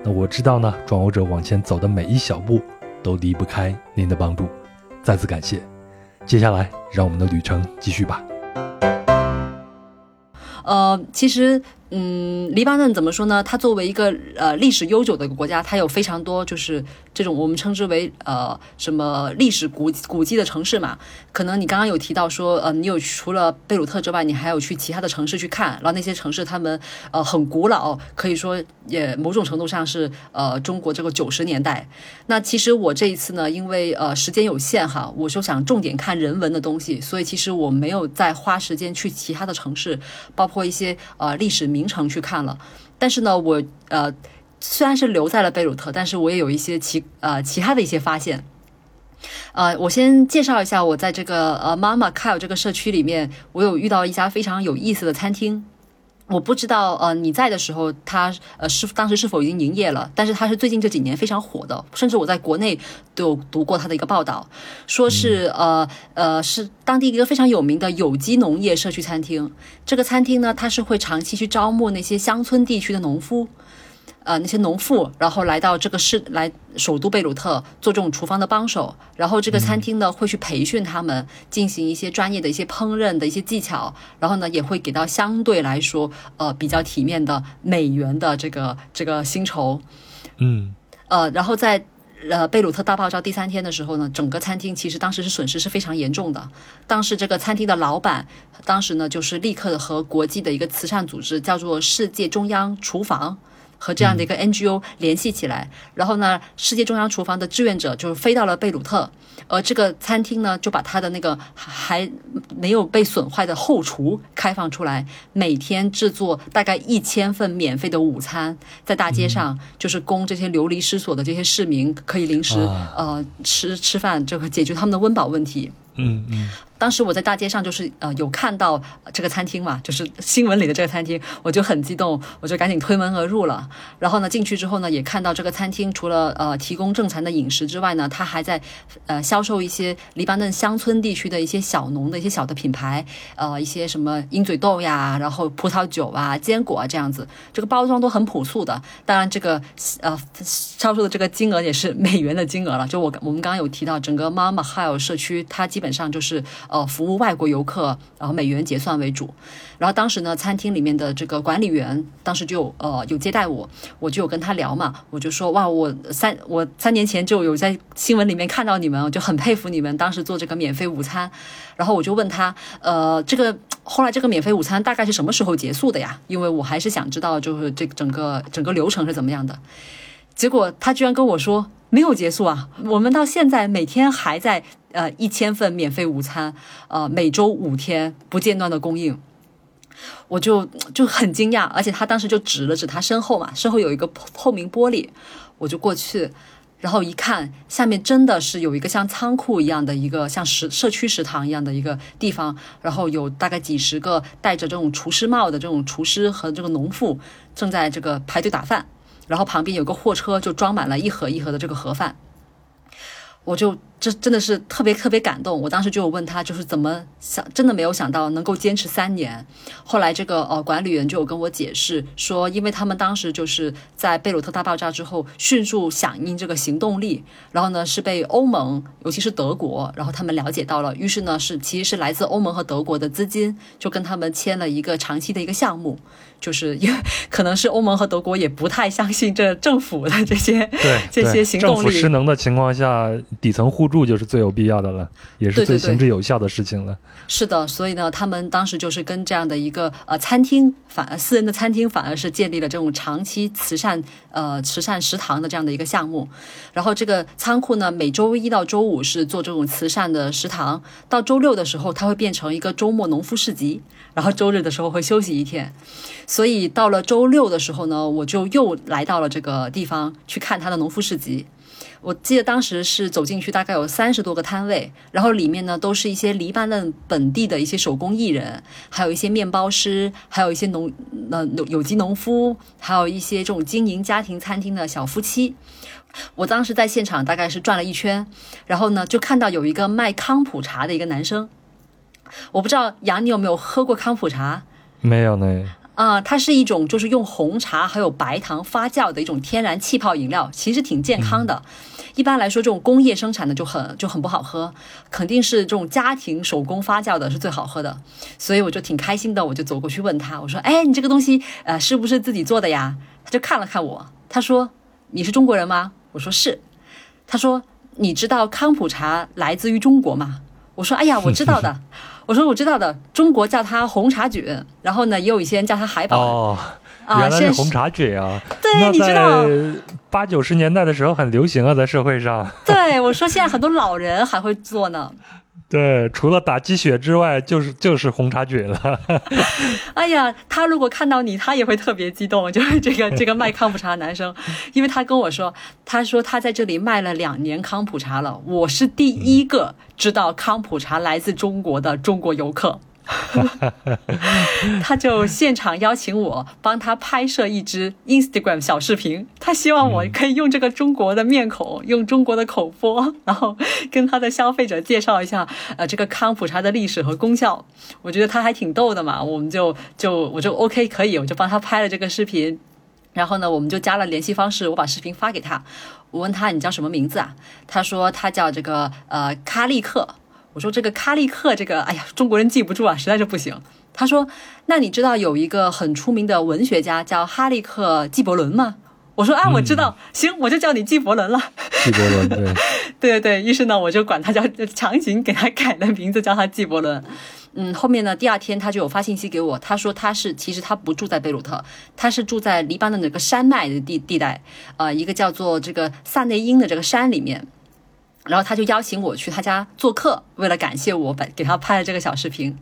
那我知道呢，壮游者往前走的每一小步都离不开您的帮助，再次感谢。接下来，让我们的旅程继续吧。呃，其实。嗯，黎巴嫩怎么说呢？它作为一个呃历史悠久的一个国家，它有非常多就是这种我们称之为呃什么历史古古迹的城市嘛。可能你刚刚有提到说，呃，你有除了贝鲁特之外，你还有去其他的城市去看，然后那些城市他们呃很古老，可以说也某种程度上是呃中国这个九十年代。那其实我这一次呢，因为呃时间有限哈，我就想重点看人文的东西，所以其实我没有再花时间去其他的城市，包括一些呃历史名。名城去看了，但是呢，我呃虽然是留在了贝鲁特，但是我也有一些其呃其他的一些发现。呃，我先介绍一下，我在这个呃妈妈凯尔这个社区里面，我有遇到一家非常有意思的餐厅。我不知道，呃，你在的时候，它呃是当时是否已经营业了？但是它是最近这几年非常火的，甚至我在国内都有读过它的一个报道，说是呃呃是当地一个非常有名的有机农业社区餐厅。这个餐厅呢，它是会长期去招募那些乡村地区的农夫。呃，那些农妇，然后来到这个市，来首都贝鲁特做这种厨房的帮手，然后这个餐厅呢会去培训他们，进行一些专业的一些烹饪的一些技巧，然后呢也会给到相对来说呃比较体面的美元的这个这个薪酬，嗯，呃，然后在呃贝鲁特大爆炸第三天的时候呢，整个餐厅其实当时是损失是非常严重的，当时这个餐厅的老板当时呢就是立刻的和国际的一个慈善组织叫做世界中央厨房。和这样的一个 NGO 联系起来，然后呢，世界中央厨房的志愿者就是飞到了贝鲁特，而这个餐厅呢，就把他的那个还没有被损坏的后厨开放出来，每天制作大概一千份免费的午餐，在大街上就是供这些流离失所的这些市民可以临时呃吃吃饭，这个解决他们的温饱问题。嗯嗯。当时我在大街上，就是呃有看到这个餐厅嘛，就是新闻里的这个餐厅，我就很激动，我就赶紧推门而入了。然后呢，进去之后呢，也看到这个餐厅除了呃提供正餐的饮食之外呢，它还在呃销售一些黎巴嫩乡村地区的一些小农的一些小的品牌，呃一些什么鹰嘴豆呀，然后葡萄酒啊、坚果啊这样子，这个包装都很朴素的。当然，这个呃销售的这个金额也是美元的金额了。就我我们刚刚有提到，整个妈妈还有社区，它基基本上就是。呃，服务外国游客，然后美元结算为主。然后当时呢，餐厅里面的这个管理员当时就呃有接待我，我就有跟他聊嘛，我就说哇，我三我三年前就有在新闻里面看到你们，我就很佩服你们当时做这个免费午餐。然后我就问他，呃，这个后来这个免费午餐大概是什么时候结束的呀？因为我还是想知道，就是这整个整个流程是怎么样的。结果他居然跟我说没有结束啊，我们到现在每天还在。呃，一千份免费午餐，呃，每周五天不间断的供应，我就就很惊讶，而且他当时就指了指他身后嘛，身后有一个透明玻璃，我就过去，然后一看下面真的是有一个像仓库一样的一个像食社区食堂一样的一个地方，然后有大概几十个戴着这种厨师帽的这种厨师和这个农妇正在这个排队打饭，然后旁边有个货车就装满了一盒一盒的这个盒饭，我就。这真的是特别特别感动，我当时就有问他，就是怎么想，真的没有想到能够坚持三年。后来这个呃管理员就有跟我解释说，因为他们当时就是在贝鲁特大爆炸之后迅速响应这个行动力，然后呢是被欧盟，尤其是德国，然后他们了解到了，于是呢是其实是来自欧盟和德国的资金，就跟他们签了一个长期的一个项目，就是因为可能是欧盟和德国也不太相信这政府的这些对 这些行动力，政府失能的情况下，底层互。助就是最有必要的了，也是最行之有效的事情了。是的，所以呢，他们当时就是跟这样的一个呃餐厅，反而私人的餐厅反而是建立了这种长期慈善呃慈善食堂的这样的一个项目。然后这个仓库呢，每周一到周五是做这种慈善的食堂，到周六的时候它会变成一个周末农夫市集，然后周日的时候会休息一天。所以到了周六的时候呢，我就又来到了这个地方去看他的农夫市集。我记得当时是走进去，大概有三十多个摊位，然后里面呢都是一些黎巴嫩本地的一些手工艺人，还有一些面包师，还有一些农呃有机农夫，还有一些这种经营家庭餐厅的小夫妻。我当时在现场大概是转了一圈，然后呢就看到有一个卖康普茶的一个男生，我不知道杨你有没有喝过康普茶？没有呢。啊，它是一种就是用红茶还有白糖发酵的一种天然气泡饮料，其实挺健康的。一般来说，这种工业生产的就很就很不好喝，肯定是这种家庭手工发酵的是最好喝的。所以我就挺开心的，我就走过去问他，我说：“哎，你这个东西呃是不是自己做的呀？”他就看了看我，他说：“你是中国人吗？”我说：“是。”他说：“你知道康普茶来自于中国吗？”我说：“哎呀，我知道的。” 我说：“我知道的，中国叫它红茶菌，然后呢，也有一些人叫它海宝。”哦原来是红茶菌啊！对，你知道，八九十年代的时候很流行啊，在社会上。对，我说现在很多老人还会做呢。对，除了打鸡血之外，就是就是红茶菌了。哎呀，他如果看到你，他也会特别激动。就是这个这个卖康普茶的男生，因为他跟我说，他说他在这里卖了两年康普茶了，我是第一个知道康普茶来自中国的中国游客。他就现场邀请我帮他拍摄一支 Instagram 小视频，他希望我可以用这个中国的面孔，用中国的口播，然后跟他的消费者介绍一下，呃，这个康普茶的历史和功效。我觉得他还挺逗的嘛，我们就就我就 OK 可以，我就帮他拍了这个视频，然后呢，我们就加了联系方式，我把视频发给他，我问他你叫什么名字啊？他说他叫这个呃卡利克。我说这个卡利克，这个哎呀，中国人记不住啊，实在是不行。他说：“那你知道有一个很出名的文学家叫哈利克·纪伯伦吗？”我说：“啊，我知道，行，我就叫你纪伯伦了。”纪伯伦，对，对 对对。于是呢，我就管他叫，强行给他改了名字，叫他纪伯伦。嗯，后面呢，第二天他就有发信息给我，他说他是其实他不住在贝鲁特，他是住在黎巴嫩那个山脉的地地带，呃，一个叫做这个萨内因的这个山里面。然后他就邀请我去他家做客，为了感谢我，把给他拍了这个小视频。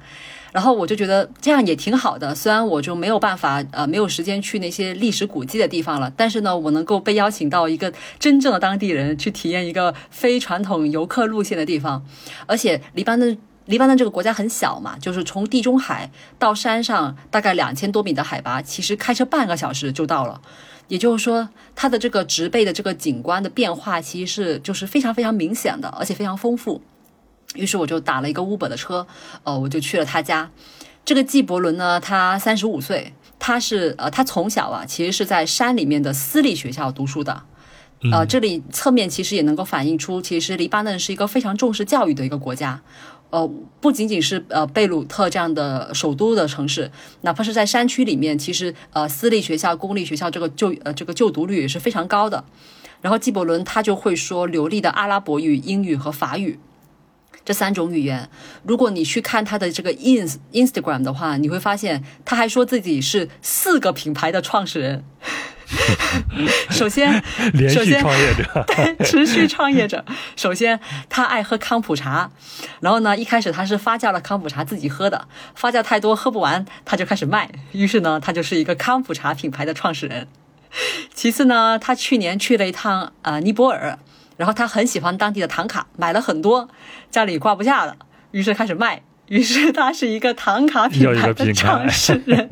然后我就觉得这样也挺好的，虽然我就没有办法，呃，没有时间去那些历史古迹的地方了，但是呢，我能够被邀请到一个真正的当地人去体验一个非传统游客路线的地方。而且黎巴嫩，黎巴嫩这个国家很小嘛，就是从地中海到山上大概两千多米的海拔，其实开车半个小时就到了。也就是说，它的这个植被的这个景观的变化，其实是就是非常非常明显的，而且非常丰富。于是我就打了一个 Uber 的车，呃，我就去了他家。这个纪伯伦呢，他三十五岁，他是呃，他从小啊，其实是在山里面的私立学校读书的。呃，这里侧面其实也能够反映出，其实黎巴嫩是一个非常重视教育的一个国家。呃，不仅仅是呃贝鲁特这样的首都的城市，哪怕是在山区里面，其实呃私立学校、公立学校这个就呃这个就读率也是非常高的。然后纪伯伦他就会说流利的阿拉伯语、英语和法语这三种语言。如果你去看他的这个 ins Instagram 的话，你会发现他还说自己是四个品牌的创始人。首先，连续创业者，对，持续创业者。首先，他爱喝康普茶，然后呢，一开始他是发酵了康普茶自己喝的，发酵太多喝不完，他就开始卖。于是呢，他就是一个康普茶品牌的创始人。其次呢，他去年去了一趟呃尼泊尔，然后他很喜欢当地的唐卡，买了很多，家里挂不下了，于是开始卖。于是他是一个唐卡品牌的创始人。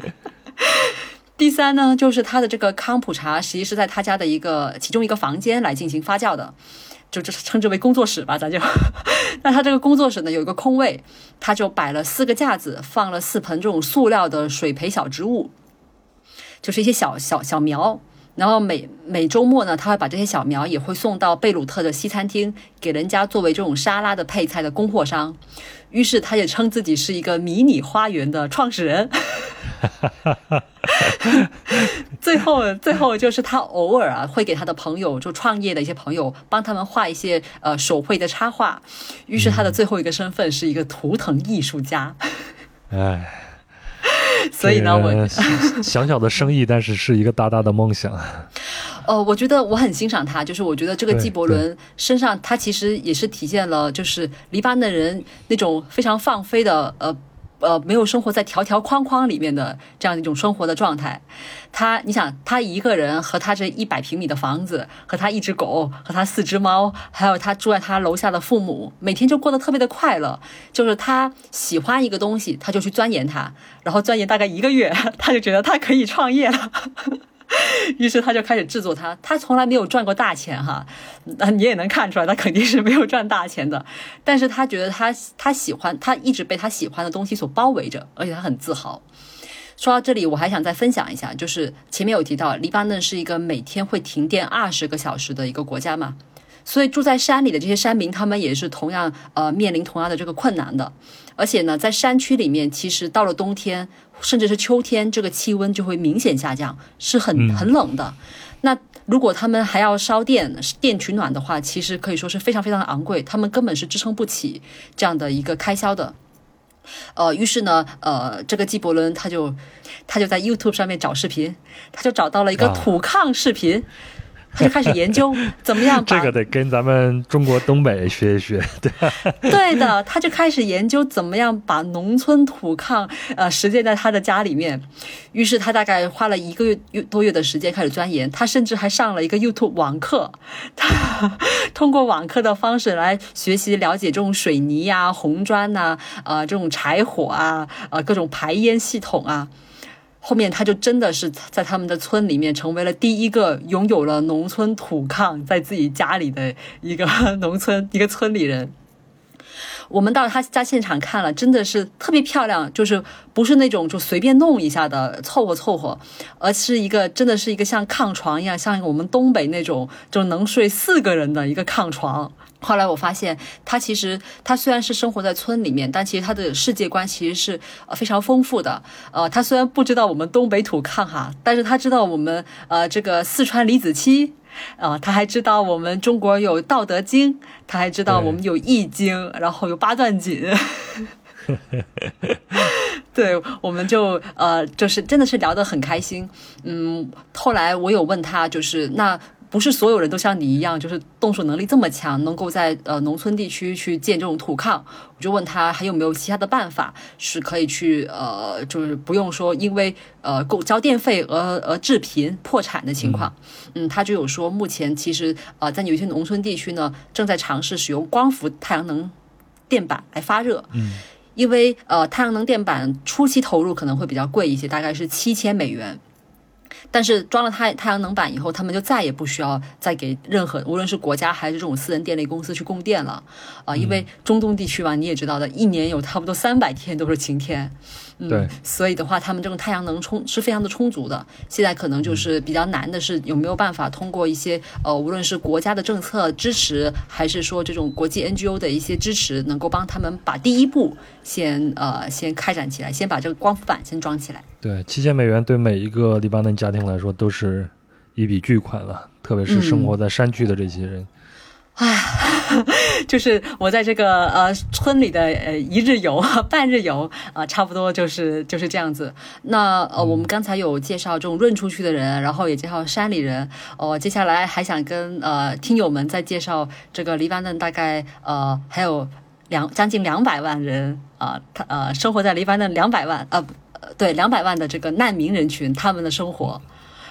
第三呢，就是他的这个康普茶，实际是在他家的一个其中一个房间来进行发酵的，就这称之为工作室吧，咱就。那他这个工作室呢，有一个空位，他就摆了四个架子，放了四盆这种塑料的水培小植物，就是一些小小小苗。然后每每周末呢，他会把这些小苗也会送到贝鲁特的西餐厅，给人家作为这种沙拉的配菜的供货商。于是他也称自己是一个迷你花园的创始人。最后，最后就是他偶尔啊会给他的朋友，就创业的一些朋友，帮他们画一些呃手绘的插画。于是他的最后一个身份是一个图腾艺术家。哎。所以呢，我 小小的生意，但是是一个大大的梦想。呃，我觉得我很欣赏他，就是我觉得这个纪伯伦身上，他其实也是体现了，就是黎巴嫩人那种非常放飞的呃。呃，没有生活在条条框框里面的这样一种生活的状态。他，你想，他一个人和他这一百平米的房子，和他一只狗，和他四只猫，还有他住在他楼下的父母，每天就过得特别的快乐。就是他喜欢一个东西，他就去钻研它，然后钻研大概一个月，他就觉得他可以创业了。于是他就开始制作他，他从来没有赚过大钱哈，那你也能看出来，他肯定是没有赚大钱的。但是他觉得他他喜欢，他一直被他喜欢的东西所包围着，而且他很自豪。说到这里，我还想再分享一下，就是前面有提到，黎巴嫩是一个每天会停电二十个小时的一个国家嘛，所以住在山里的这些山民，他们也是同样呃面临同样的这个困难的。而且呢，在山区里面，其实到了冬天。甚至是秋天，这个气温就会明显下降，是很很冷的。那如果他们还要烧电电取暖的话，其实可以说是非常非常的昂贵，他们根本是支撑不起这样的一个开销的。呃，于是呢，呃，这个纪伯伦他就他就在 YouTube 上面找视频，他就找到了一个土炕视频。他就开始研究 怎么样把，这个得跟咱们中国东北学一学，对对的，他就开始研究怎么样把农村土炕呃实践在他的家里面。于是他大概花了一个月多月的时间开始钻研，他甚至还上了一个 YouTube 网课，他 通过网课的方式来学习了解这种水泥呀、红砖呐、呃这种柴火啊、呃各种排烟系统啊。后面他就真的是在他们的村里面成为了第一个拥有了农村土炕在自己家里的一个 农村一个村里人。我们到他家现场看了，真的是特别漂亮，就是不是那种就随便弄一下的凑合凑合，而是一个真的是一个像炕床一样，像我们东北那种就能睡四个人的一个炕床。后来我发现，他其实他虽然是生活在村里面，但其实他的世界观其实是呃非常丰富的。呃，他虽然不知道我们东北土炕哈，但是他知道我们呃这个四川李子柒，啊，他还知道我们中国有《道德经》，他还知道我们有《易经》，然后有八段锦。对，我们就呃就是真的是聊得很开心。嗯，后来我有问他，就是那。不是所有人都像你一样，就是动手能力这么强，能够在呃农村地区去建这种土炕。我就问他还有没有其他的办法是可以去呃，就是不用说因为呃够交电费而而致贫破产的情况。嗯，他就有说目前其实呃在有一些农村地区呢，正在尝试使用光伏太阳能电板来发热。嗯，因为呃太阳能电板初期投入可能会比较贵一些，大概是七千美元。但是装了太太阳能板以后，他们就再也不需要再给任何无论是国家还是这种私人电力公司去供电了，啊，因为中东地区嘛，你也知道的，一年有差不多三百天都是晴天。对，所以的话，他们这种太阳能充是非常的充足的。现在可能就是比较难的是，有没有办法通过一些呃，无论是国家的政策支持，还是说这种国际 NGO 的一些支持，能够帮他们把第一步先呃先开展起来，先把这个光伏板先装起来。对，七千美元对每一个黎巴嫩家庭来说都是一笔巨款了，特别是生活在山区的这些人。唉，就是我在这个呃村里的呃一日游、半日游啊，差不多就是就是这样子。那呃，我们刚才有介绍这种润出去的人，然后也介绍山里人。哦，接下来还想跟呃听友们再介绍这个黎巴嫩，大概呃还有两将近两百万人啊，他呃生活在黎巴嫩两百万呃对两百万的这个难民人群，他们的生活，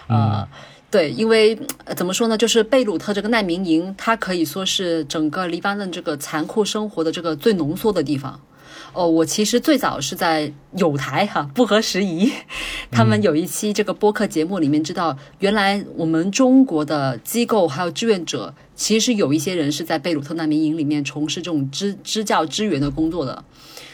呃。对，因为怎么说呢，就是贝鲁特这个难民营，它可以说是整个黎巴嫩这个残酷生活的这个最浓缩的地方。哦，我其实最早是在有台哈不合时宜，他们有一期这个播客节目里面知道，原来我们中国的机构还有志愿者，其实有一些人是在贝鲁特难民营里面从事这种支支教支援的工作的。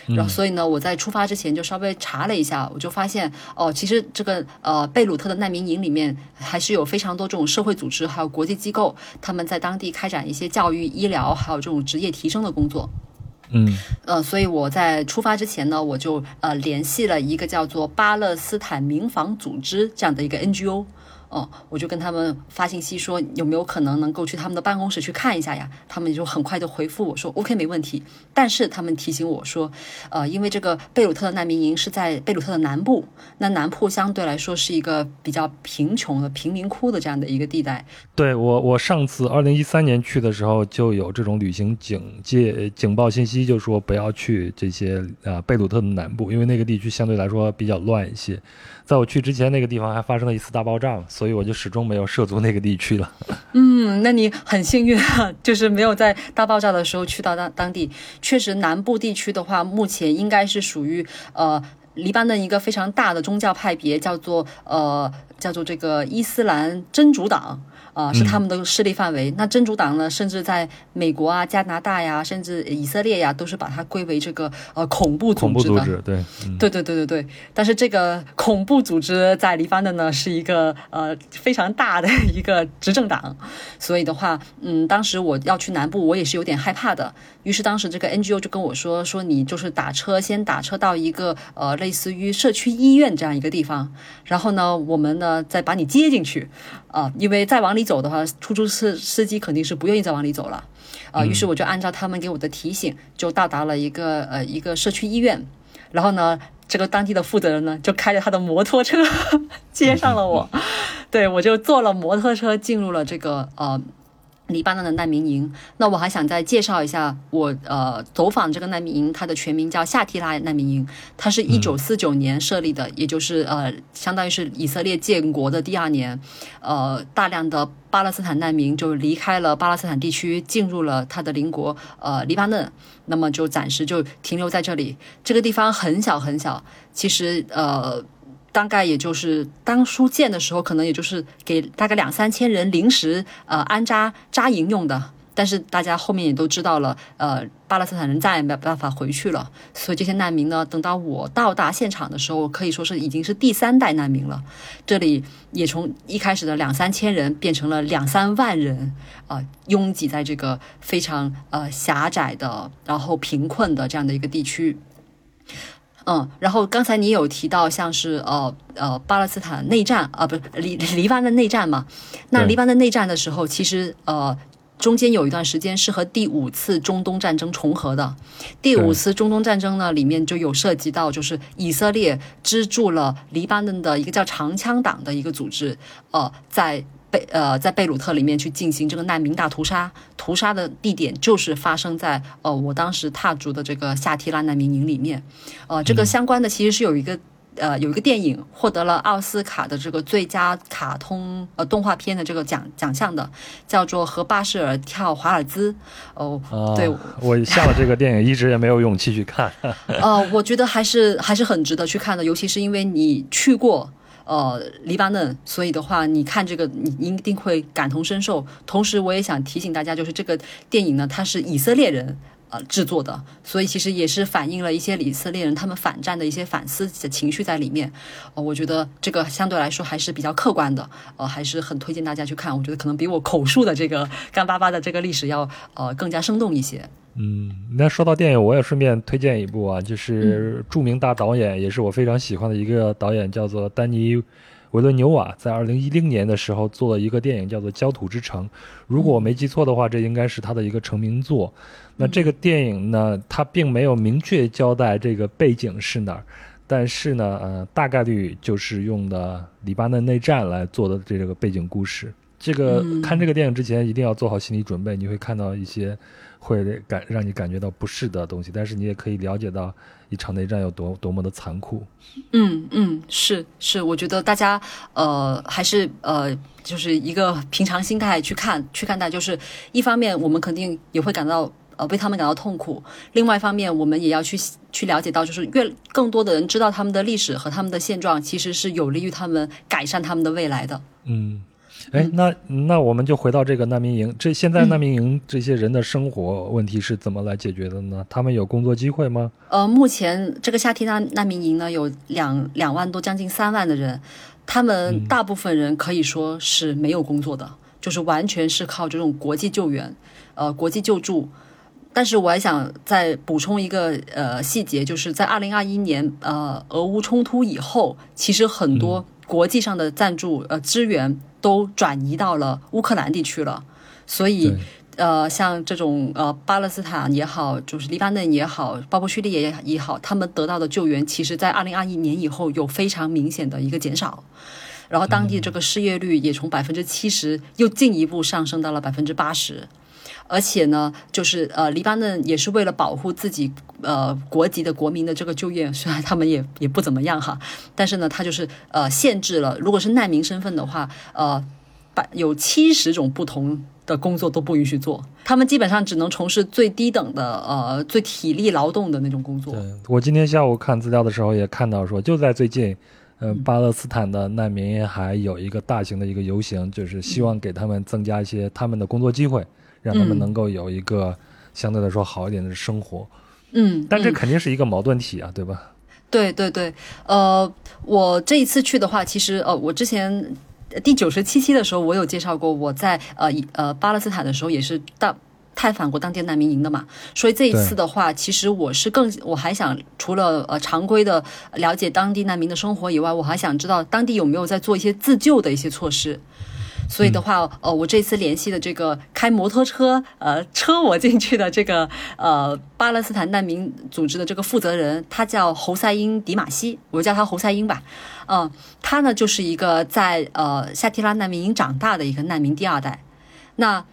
然后，所以呢，我在出发之前就稍微查了一下，我就发现哦，其实这个呃贝鲁特的难民营里面还是有非常多这种社会组织，还有国际机构，他们在当地开展一些教育、医疗，还有这种职业提升的工作。嗯，呃，所以我在出发之前呢，我就呃联系了一个叫做巴勒斯坦民防组织这样的一个 NGO。哦，我就跟他们发信息说有没有可能能够去他们的办公室去看一下呀？他们就很快就回复我说 OK 没问题。但是他们提醒我说，呃，因为这个贝鲁特的难民营是在贝鲁特的南部，那南部相对来说是一个比较贫穷的贫民窟的这样的一个地带。对我，我上次二零一三年去的时候就有这种旅行警戒警报信息，就说不要去这些呃贝鲁特的南部，因为那个地区相对来说比较乱一些。在我去之前，那个地方还发生了一次大爆炸，所以我就始终没有涉足那个地区了。嗯，那你很幸运啊，就是没有在大爆炸的时候去到当当地。确实，南部地区的话，目前应该是属于呃黎巴嫩一个非常大的宗教派别，叫做呃叫做这个伊斯兰真主党。啊，是他们的势力范围。那真主党呢，甚至在美国啊、加拿大呀，甚至以色列呀，都是把它归为这个呃恐怖组织的。对，对对对对对。但是这个恐怖组织在黎巴嫩呢，是一个呃非常大的一个执政党。所以的话，嗯，当时我要去南部，我也是有点害怕的。于是当时这个 NGO 就跟我说，说你就是打车，先打车到一个呃类似于社区医院这样一个地方，然后呢，我们呢再把你接进去。啊，因为再往里走的话，出租车司机肯定是不愿意再往里走了，啊，于是我就按照他们给我的提醒，就到达了一个呃一个社区医院，然后呢，这个当地的负责人呢就开着他的摩托车 接上了我，对我就坐了摩托车进入了这个呃。黎巴嫩的难民营，那我还想再介绍一下，我呃走访这个难民营，它的全名叫夏提拉难民营，它是一九四九年设立的，也就是呃相当于是以色列建国的第二年，呃大量的巴勒斯坦难民就离开了巴勒斯坦地区，进入了他的邻国呃黎巴嫩，那么就暂时就停留在这里。这个地方很小很小，其实呃。大概也就是当初建的时候，可能也就是给大概两三千人临时呃安扎扎营用的。但是大家后面也都知道了，呃，巴勒斯坦人再也没有办法回去了。所以这些难民呢，等到我到达现场的时候，可以说是已经是第三代难民了。这里也从一开始的两三千人变成了两三万人，啊，拥挤在这个非常呃狭窄的，然后贫困的这样的一个地区。嗯，然后刚才你有提到像是呃呃巴勒斯坦内战啊，不是黎黎巴嫩内战嘛？那黎巴嫩内战的时候，其实呃中间有一段时间是和第五次中东战争重合的。第五次中东战争呢，里面就有涉及到，就是以色列资助了黎巴嫩的一个叫长枪党的一个组织，呃，在。贝呃，在贝鲁特里面去进行这个难民大屠杀，屠杀的地点就是发生在呃我当时踏足的这个夏提拉难民营里面，呃，这个相关的其实是有一个呃有一个电影获得了奥斯卡的这个最佳卡通呃动画片的这个奖奖项的，叫做《和巴士尔跳华尔兹》哦，对我下了这个电影一直也没有勇气去看，呃，我觉得还是还是很值得去看的，尤其是因为你去过。呃，黎巴嫩，所以的话，你看这个，你一定会感同身受。同时，我也想提醒大家，就是这个电影呢，它是以色列人呃制作的，所以其实也是反映了一些以色列人他们反战的一些反思的情绪在里面。呃，我觉得这个相对来说还是比较客观的，呃，还是很推荐大家去看。我觉得可能比我口述的这个干巴巴的这个历史要呃更加生动一些。嗯，那说到电影，我也顺便推荐一部啊，就是著名大导演，也是我非常喜欢的一个导演，叫做丹尼·维伦纽瓦，在二零一零年的时候做了一个电影，叫做《焦土之城》。如果我没记错的话，这应该是他的一个成名作。那这个电影呢，它并没有明确交代这个背景是哪儿，但是呢，呃，大概率就是用的黎巴嫩内战来做的这个背景故事。这个看这个电影之前一定要做好心理准备，你会看到一些会感让你感觉到不适的东西，但是你也可以了解到一场内战有多多么的残酷。嗯嗯，是是，我觉得大家呃还是呃就是一个平常心态去看去看待，就是一方面我们肯定也会感到。呃，为他们感到痛苦。另外一方面，我们也要去去了解到，就是越更多的人知道他们的历史和他们的现状，其实是有利于他们改善他们的未来的。嗯，哎，那那我们就回到这个难民营。这现在难民营这些人的生活问题是怎么来解决的呢？他们有工作机会吗？呃，目前这个夏天难难民营呢，有两两万多，将近三万的人，他们大部分人可以说是没有工作的，就是完全是靠这种国际救援，呃，国际救助。但是我还想再补充一个呃细节，就是在二零二一年呃俄乌冲突以后，其实很多国际上的赞助呃资源都转移到了乌克兰地区了，所以呃像这种呃巴勒斯坦也好，就是黎巴嫩也好，包括叙利亚也好，他们得到的救援，其实在二零二一年以后有非常明显的一个减少，然后当地这个失业率也从百分之七十又进一步上升到了百分之八十。而且呢，就是呃，黎巴嫩也是为了保护自己呃国籍的国民的这个就业，虽然他们也也不怎么样哈，但是呢，他就是呃限制了，如果是难民身份的话，呃，把有七十种不同的工作都不允许做，他们基本上只能从事最低等的呃最体力劳动的那种工作。对我今天下午看资料的时候也看到说，就在最近，嗯，巴勒斯坦的难民还有一个大型的一个游行，就是希望给他们增加一些他们的工作机会。让他们能够有一个相对来说好一点的生活，嗯，但这肯定是一个矛盾体啊，对吧？对对对，呃，我这一次去的话，其实呃，我之前第九十七期的时候，我有介绍过，我在呃呃巴勒斯坦的时候也是到探访过当地难民营的嘛，所以这一次的话，其实我是更我还想除了呃常规的了解当地难民的生活以外，我还想知道当地有没有在做一些自救的一些措施。所以的话，呃，我这次联系的这个开摩托车，呃，车我进去的这个，呃，巴勒斯坦难民组织的这个负责人，他叫侯赛因·迪马西，我叫他侯赛因吧，嗯，他呢就是一个在呃夏提拉难民营长大的一个难民第二代，那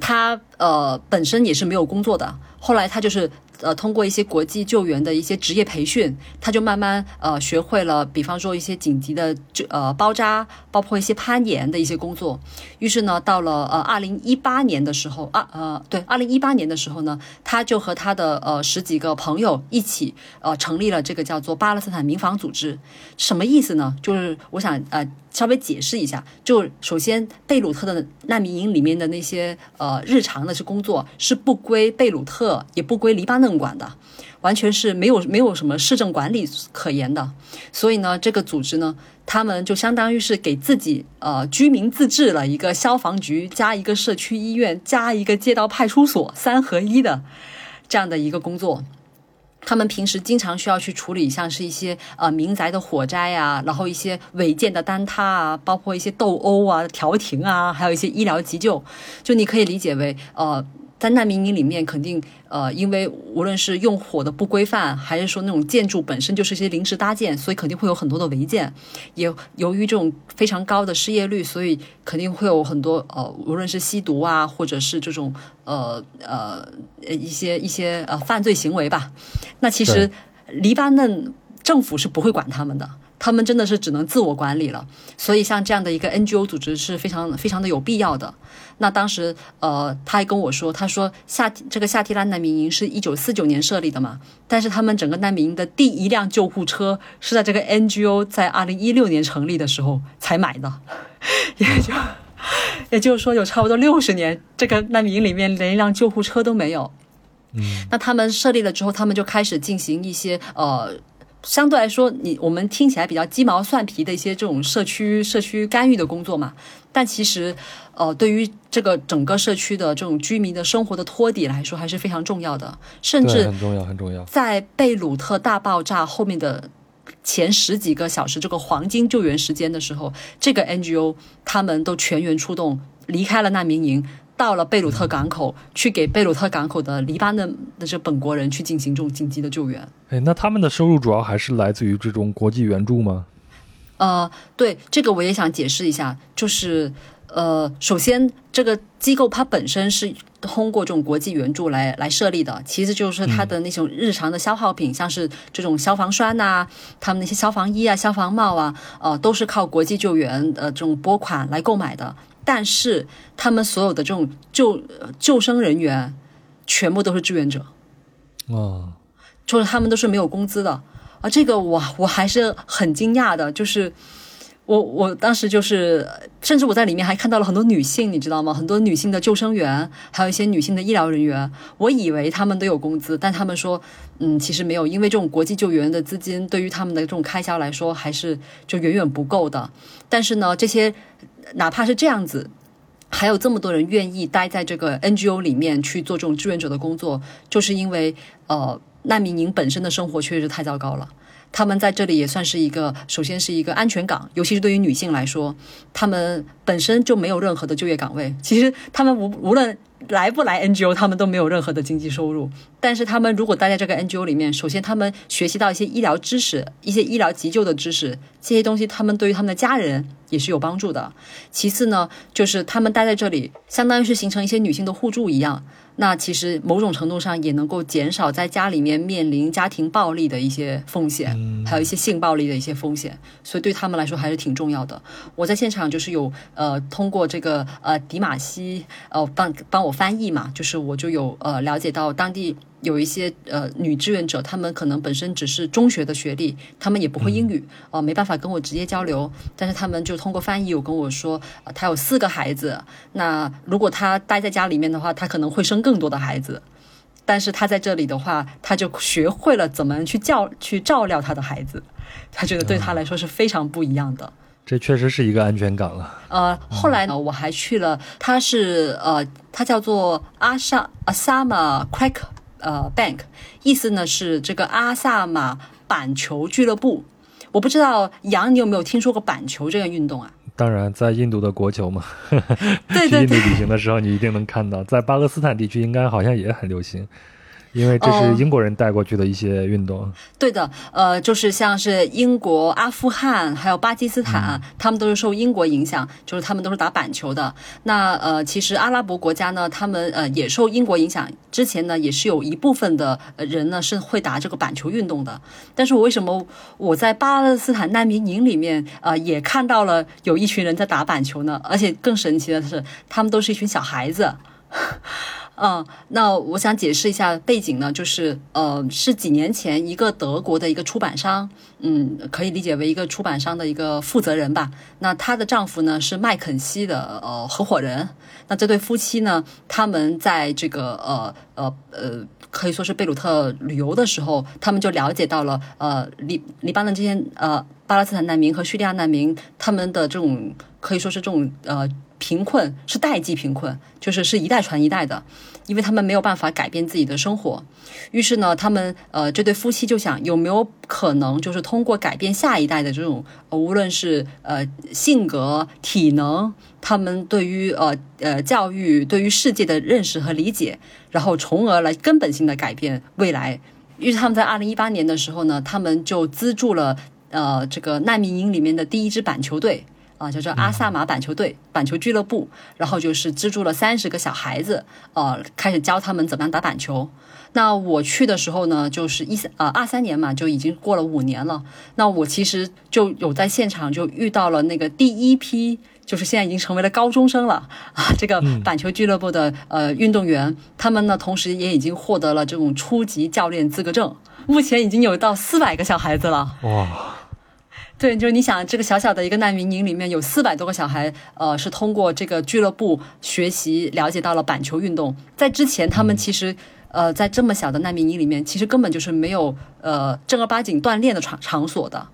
他呃本身也是没有工作的，后来他就是。呃，通过一些国际救援的一些职业培训，他就慢慢呃学会了，比方说一些紧急的就呃包扎，包括一些攀岩的一些工作。于是呢，到了呃二零一八年的时候啊呃对，二零一八年的时候呢，他就和他的呃十几个朋友一起呃成立了这个叫做巴勒斯坦民防组织。什么意思呢？就是我想呃。稍微解释一下，就首先贝鲁特的难民营里面的那些呃日常的是工作是不归贝鲁特，也不归黎巴嫩管的，完全是没有没有什么市政管理可言的。所以呢，这个组织呢，他们就相当于是给自己呃居民自治了一个消防局，加一个社区医院，加一个街道派出所，三合一的这样的一个工作。他们平时经常需要去处理，像是一些呃民宅的火灾啊，然后一些违建的坍塌啊，包括一些斗殴啊、调停啊，还有一些医疗急救，就你可以理解为呃。在难民营里面，肯定呃，因为无论是用火的不规范，还是说那种建筑本身就是一些临时搭建，所以肯定会有很多的违建。也由于这种非常高的失业率，所以肯定会有很多呃，无论是吸毒啊，或者是这种呃呃一些一些呃犯罪行为吧。那其实黎巴嫩政府是不会管他们的。他们真的是只能自我管理了，所以像这样的一个 NGO 组织是非常非常的有必要的。那当时，呃，他还跟我说，他说夏这个夏提拉难民营是一九四九年设立的嘛，但是他们整个难民营的第一辆救护车是在这个 NGO 在二零一六年成立的时候才买的，也就也就是说有差不多六十年，这个难民营里面连一辆救护车都没有。嗯，那他们设立了之后，他们就开始进行一些呃。相对来说，你我们听起来比较鸡毛蒜皮的一些这种社区社区干预的工作嘛，但其实，呃，对于这个整个社区的这种居民的生活的托底来说，还是非常重要的。甚至很重要，很重要。在贝鲁特大爆炸后面的前十几个小时，这个黄金救援时间的时候，这个 NGO 他们都全员出动，离开了难民营。到了贝鲁特港口，去给贝鲁特港口的黎巴嫩的这本国人去进行这种紧急的救援。哎，那他们的收入主要还是来自于这种国际援助吗？呃，对，这个我也想解释一下，就是呃，首先这个机构它本身是通过这种国际援助来来设立的，其实就是它的那种日常的消耗品，像是这种消防栓呐、他们那些消防衣啊、消防帽啊，呃，都是靠国际救援呃这种拨款来购买的。但是他们所有的这种救呃救生人员全部都是志愿者，哦，就是他们都是没有工资的。啊，这个我我还是很惊讶的，就是我我当时就是，甚至我在里面还看到了很多女性，你知道吗？很多女性的救生员，还有一些女性的医疗人员，我以为他们都有工资，但他们说，嗯，其实没有，因为这种国际救援的资金对于他们的这种开销来说，还是就远远不够的。但是呢，这些哪怕是这样子。还有这么多人愿意待在这个 NGO 里面去做这种志愿者的工作，就是因为呃难民营本身的生活确实太糟糕了。他们在这里也算是一个，首先是一个安全港，尤其是对于女性来说，她们本身就没有任何的就业岗位。其实她们无无论来不来 NGO，他们都没有任何的经济收入。但是他们如果待在这个 NGO 里面，首先他们学习到一些医疗知识、一些医疗急救的知识，这些东西他们对于他们的家人也是有帮助的。其次呢，就是他们待在这里，相当于是形成一些女性的互助一样。那其实某种程度上也能够减少在家里面面临家庭暴力的一些风险，还有一些性暴力的一些风险，所以对他们来说还是挺重要的。我在现场就是有呃通过这个呃迪马西呃帮帮我翻译嘛，就是我就有呃了解到当地。有一些呃女志愿者，她们可能本身只是中学的学历，她们也不会英语，哦、没办法跟我直接交流，但是她们就通过翻译有跟我说，呃她有四个孩子，那如果她待在家里面的话，她可能会生更多的孩子。但是她在这里的话，她就学会了怎么去教、去照料她的孩子。她觉得对她来说是非常不一样的。这确实是一个安全感了。呃，后来呢，我还去了，她是呃，它叫做阿萨阿萨玛 Crack 呃 Bank，意思呢是这个阿萨马板球俱乐部。我不知道杨，你有没有听说过板球这个运动啊？当然，在印度的国球嘛，对对对，去印度旅行的时候你一定能看到，在巴勒斯坦地区应该好像也很流行，因为这是哦英国人带过去的一些运动。对的，呃，就是像是英国、阿富汗还有巴基斯坦，他们都是受英国影响，就是他们都是打板球的。那呃，其实阿拉伯国家呢，他们呃也受英国影响，之前呢也是有一部分的呃人呢是会打这个板球运动的。但是我为什么我在巴勒斯坦难民营里面呃也看到了有一群人在打板球呢？而且更神奇的是，他们都是一群小孩子。嗯，那我想解释一下背景呢，就是呃，是几年前一个德国的一个出版商，嗯，可以理解为一个出版商的一个负责人吧。那她的丈夫呢是麦肯锡的呃合伙人。那这对夫妻呢，他们在这个呃呃呃，可以说是贝鲁特旅游的时候，他们就了解到了呃黎黎巴嫩这些呃巴勒斯坦难民和叙利亚难民他们的这种可以说是这种呃贫困是代际贫困，就是是一代传一代的，因为他们没有办法改变自己的生活。于是呢，他们呃这对夫妻就想有没有可能就是通过改变下一代的这种无论是呃性格、体能，他们对于呃呃教育、对于世界的认识和理解，然后从而来根本性的改变未来。于是他们在二零一八年的时候呢，他们就资助了呃这个难民营里面的第一支板球队。啊，叫做阿萨马板球队、板球俱乐部，然后就是资助了三十个小孩子，呃，开始教他们怎么样打板球。那我去的时候呢，就是一三呃二三年嘛，就已经过了五年了。那我其实就有在现场就遇到了那个第一批，就是现在已经成为了高中生了啊，这个板球俱乐部的呃运动员，他们呢同时也已经获得了这种初级教练资格证，目前已经有到四百个小孩子了。哇，对，就是你想，这个小小的一个难民营里面有四百多个小孩，呃，是通过这个俱乐部学习了解到了板球运动。在之前，他们其实，呃，在这么小的难民营里面，其实根本就是没有呃正儿八经锻炼的场场所的。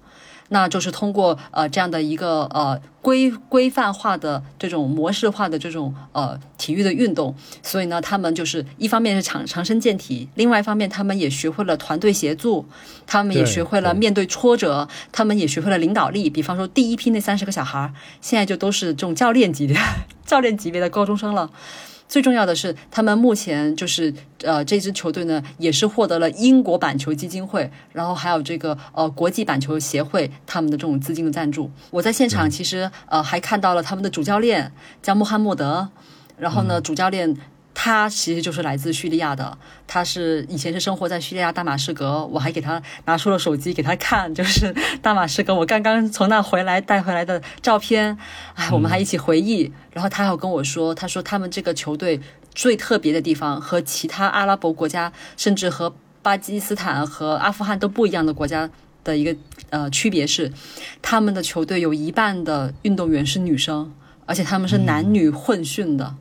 那就是通过呃这样的一个呃规规范化的这种模式化的这种呃体育的运动，所以呢，他们就是一方面是长长身健体，另外一方面他们也学会了团队协作，他们也学会了面对挫折，他们也学会了领导力。比方说第一批那三十个小孩儿，现在就都是这种教练级的 教练级别的高中生了。最重要的是，他们目前就是呃，这支球队呢也是获得了英国板球基金会，然后还有这个呃国际板球协会他们的这种资金的赞助。我在现场其实呃还看到了他们的主教练叫穆罕默德，然后呢主教练。他其实就是来自叙利亚的，他是以前是生活在叙利亚大马士革，我还给他拿出了手机给他看，就是大马士革我刚刚从那回来带回来的照片，哎，我们还一起回忆。然后他还有跟我说，他说他们这个球队最特别的地方和其他阿拉伯国家，甚至和巴基斯坦和阿富汗都不一样的国家的一个呃区别是，他们的球队有一半的运动员是女生，而且他们是男女混训的。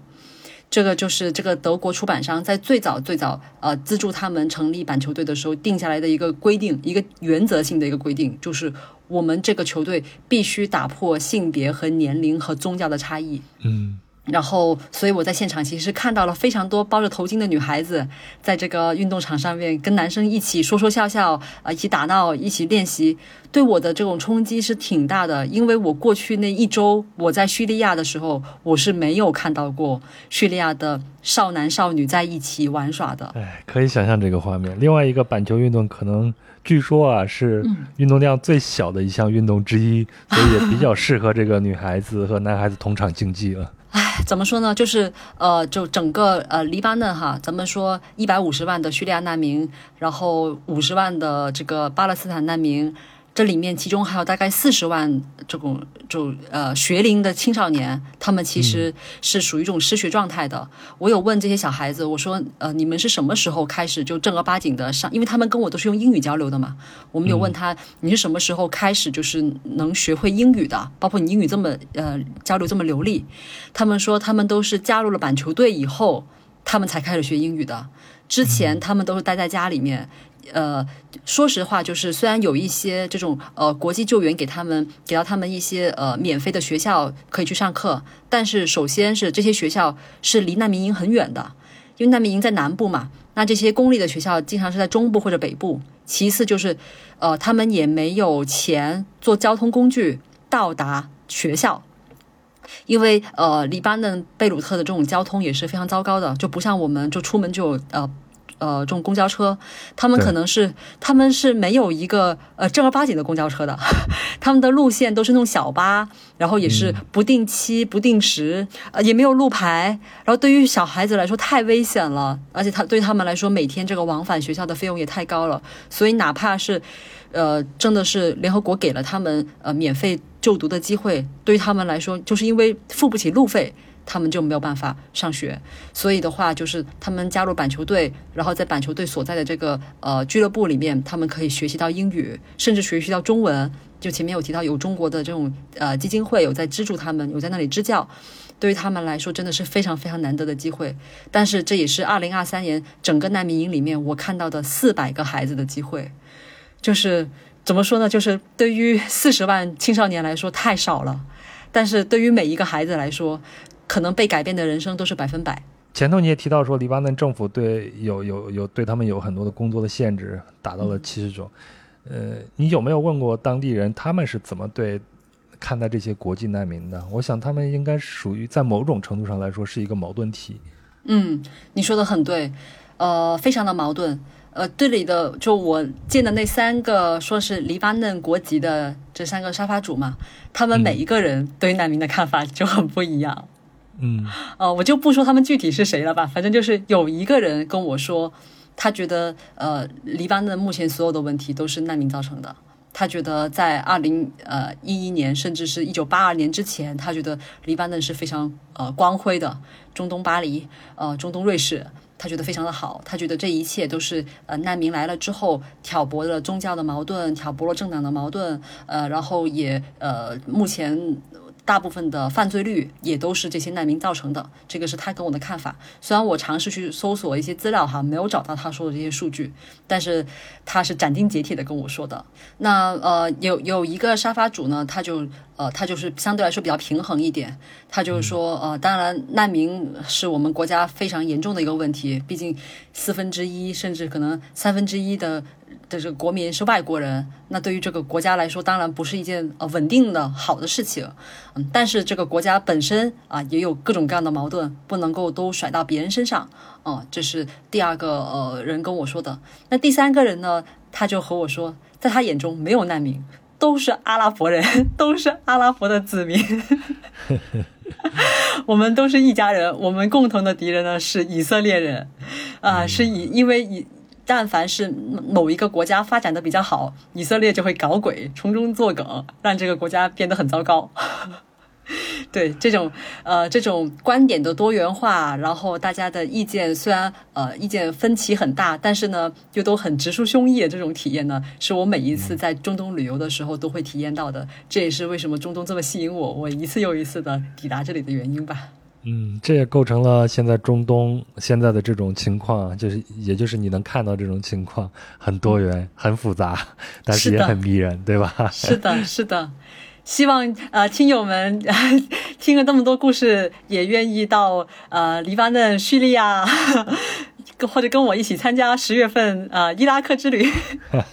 这个就是这个德国出版商在最早最早呃资助他们成立板球队的时候定下来的一个规定，一个原则性的一个规定，就是我们这个球队必须打破性别和年龄和宗教的差异。嗯。然后，所以我在现场其实看到了非常多包着头巾的女孩子，在这个运动场上面跟男生一起说说笑笑，啊，一起打闹，一起练习。对我的这种冲击是挺大的，因为我过去那一周我在叙利亚的时候，我是没有看到过叙利亚的少男少女在一起玩耍的。哎，可以想象这个画面。另外一个板球运动，可能据说啊是运动量最小的一项运动之一，所以也比较适合这个女孩子和男孩子同场竞技了。唉，怎么说呢？就是呃，就整个呃黎巴嫩哈，咱们说一百五十万的叙利亚难民，然后五十万的这个巴勒斯坦难民。这里面其中还有大概四十万这种就呃学龄的青少年，他们其实是属于一种失学状态的。我有问这些小孩子，我说呃你们是什么时候开始就正儿八经的上？因为他们跟我都是用英语交流的嘛。我们有问他你是什么时候开始就是能学会英语的？包括你英语这么呃交流这么流利？他们说他们都是加入了板球队以后，他们才开始学英语的。之前他们都是待在家里面。呃，说实话，就是虽然有一些这种呃国际救援给他们给到他们一些呃免费的学校可以去上课，但是首先是这些学校是离难民营很远的，因为难民营在南部嘛，那这些公立的学校经常是在中部或者北部。其次就是，呃，他们也没有钱坐交通工具到达学校，因为呃，黎巴嫩贝鲁特的这种交通也是非常糟糕的，就不像我们就出门就呃。呃，这种公交车，他们可能是他们是没有一个呃正儿八经的公交车的，他们的路线都是那种小巴，然后也是不定期、不定时，呃，也没有路牌。然后对于小孩子来说太危险了，而且他对他们来说每天这个往返学校的费用也太高了。所以哪怕是呃真的是联合国给了他们呃免费就读的机会，对于他们来说，就是因为付不起路费。他们就没有办法上学，所以的话，就是他们加入板球队，然后在板球队所在的这个呃俱乐部里面，他们可以学习到英语，甚至学习到中文。就前面有提到，有中国的这种呃基金会有在资助他们，有在那里支教，对于他们来说真的是非常非常难得的机会。但是这也是二零二三年整个难民营里面我看到的四百个孩子的机会，就是怎么说呢？就是对于四十万青少年来说太少了，但是对于每一个孩子来说。可能被改变的人生都是百分百。前头你也提到说，黎巴嫩政府对有有有对他们有很多的工作的限制，达到了七十种。呃，你有没有问过当地人，他们是怎么对看待这些国际难民的？我想他们应该属于在某种程度上来说是一个矛盾体。嗯，你说的很对，呃，非常的矛盾。呃，这里的就我见的那三个说是黎巴嫩国籍的这三个沙发主嘛，他们每一个人对难民的看法就很不一样。嗯，呃，我就不说他们具体是谁了吧，反正就是有一个人跟我说，他觉得呃，黎巴嫩目前所有的问题都是难民造成的。他觉得在二零呃一一年，甚至是一九八二年之前，他觉得黎巴嫩是非常呃光辉的，中东巴黎，呃，中东瑞士，他觉得非常的好。他觉得这一切都是呃难民来了之后挑拨了宗教的矛盾，挑拨了政党的矛盾，呃，然后也呃目前。大部分的犯罪率也都是这些难民造成的，这个是他跟我的看法。虽然我尝试去搜索一些资料哈，没有找到他说的这些数据，但是他是斩钉截铁的跟我说的。那呃，有有一个沙发主呢，他就呃，他就是相对来说比较平衡一点，他就是说呃，当然难民是我们国家非常严重的一个问题，毕竟四分之一甚至可能三分之一的的这个国民是外国人，那对于这个国家来说，当然不是一件呃稳定的好的事情。嗯，但是这个国家本身啊也有各种各样的矛盾，不能够都甩到别人身上。哦，这是第二个呃人跟我说的。那第三个人呢，他就和我说，在他眼中没有难民，都是阿拉伯人，都是阿拉伯的子民。我们都是一家人，我们共同的敌人呢是以色列人，啊，是以因为以但凡是某一个国家发展的比较好，以色列就会搞鬼，从中作梗，让这个国家变得很糟糕。对这种呃这种观点的多元化，然后大家的意见虽然呃意见分歧很大，但是呢又都很直抒胸臆的这种体验呢，是我每一次在中东旅游的时候都会体验到的。这也是为什么中东这么吸引我，我一次又一次的抵达这里的原因吧。嗯，这也构成了现在中东现在的这种情况，就是也就是你能看到这种情况很多元、很复杂，但是也很迷人，对吧？是的，是的。希望呃，听友们听了这么多故事，也愿意到呃黎巴嫩、叙利亚，或者跟我一起参加十月份呃伊拉克之旅。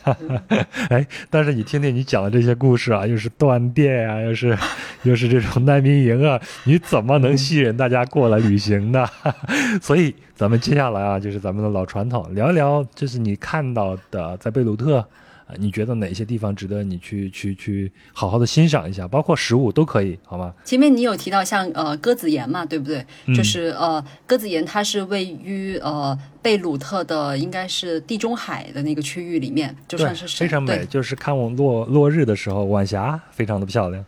哎，但是你听听你讲的这些故事啊，又是断电啊，又是 又是这种难民营啊，你怎么能吸引大家过来旅行呢？所以咱们接下来啊，就是咱们的老传统，聊一聊，就是你看到的在贝鲁特。啊，你觉得哪些地方值得你去去去好好的欣赏一下？包括食物都可以，好吗？前面你有提到像呃鸽子岩嘛，对不对？就是呃鸽子岩，它是位于呃贝鲁特的应该是地中海的那个区域里面，就算是非常美，就是看我落落日的时候，晚霞非常的漂亮。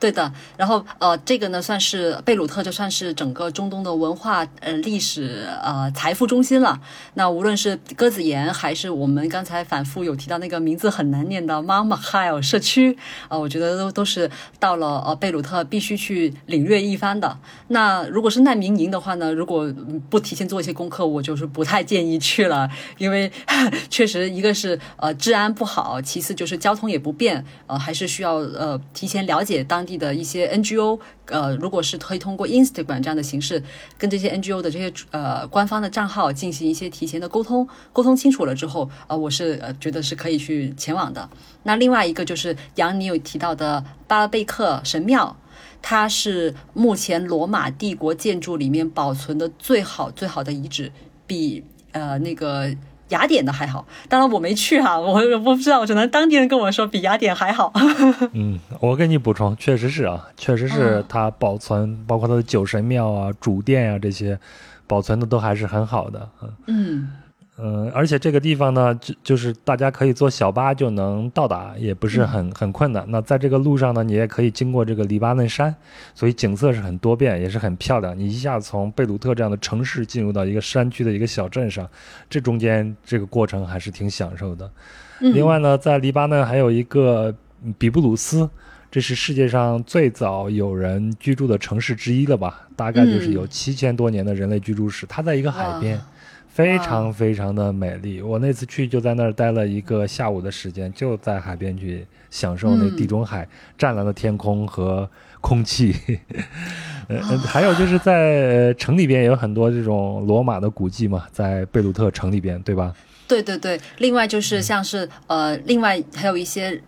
对的，然后呃，这个呢算是贝鲁特，就算是整个中东的文化呃历史呃财富中心了。那无论是鸽子岩，还是我们刚才反复有提到那个名字很难念的 m a m a h a l 社区，呃，我觉得都都是到了呃贝鲁特必须去领略一番的。那如果是难民营的话呢，如果不提前做一些功课，我就是不太建议去了，因为 确实一个是呃治安不好，其次就是交通也不便，呃，还是需要呃提前了解当地。的一些 NGO，呃，如果是可以通过 Instagram 这样的形式，跟这些 NGO 的这些呃官方的账号进行一些提前的沟通，沟通清楚了之后，呃，我是呃觉得是可以去前往的。那另外一个就是杨你有提到的巴拉贝克神庙，它是目前罗马帝国建筑里面保存的最好最好的遗址，比呃那个。雅典的还好，当然我没去哈，我我不知道，我只能当地人跟我说比雅典还好。嗯，我给你补充，确实是啊，确实是它保存，包括它的酒神庙啊、主殿啊这些，保存的都还是很好的。嗯。嗯，而且这个地方呢，就就是大家可以坐小巴就能到达，也不是很很困难。那在这个路上呢，你也可以经过这个黎巴嫩山，所以景色是很多变，也是很漂亮。你一下从贝鲁特这样的城市进入到一个山区的一个小镇上，这中间这个过程还是挺享受的。另外呢，在黎巴嫩还有一个比布鲁斯，这是世界上最早有人居住的城市之一了吧？大概就是有七千多年的人类居住史。它在一个海边。非常非常的美丽，我那次去就在那儿待了一个下午的时间，就在海边去享受那地中海湛蓝的天空和空气。呃，还有就是在城里边也有很多这种罗马的古迹嘛，在贝鲁特城里边，对吧？对对对，另外就是像是呃，另外还有一些。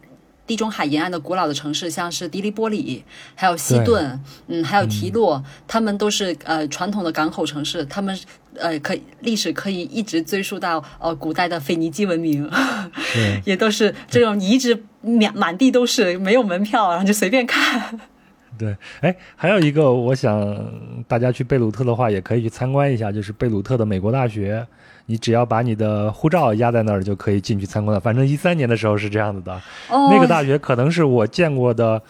地中海沿岸的古老的城市，像是迪利波里，还有西顿，嗯，还有提洛，他们都是呃传统的港口城市，他们呃可以历史可以一直追溯到呃古代的腓尼基文明，也都是这种遗址满满地都是，没有门票，然后就随便看。对，哎，还有一个，我想大家去贝鲁特的话，也可以去参观一下，就是贝鲁特的美国大学。你只要把你的护照压在那儿，就可以进去参观了。反正一三年的时候是这样子的。那个大学可能是我见过的，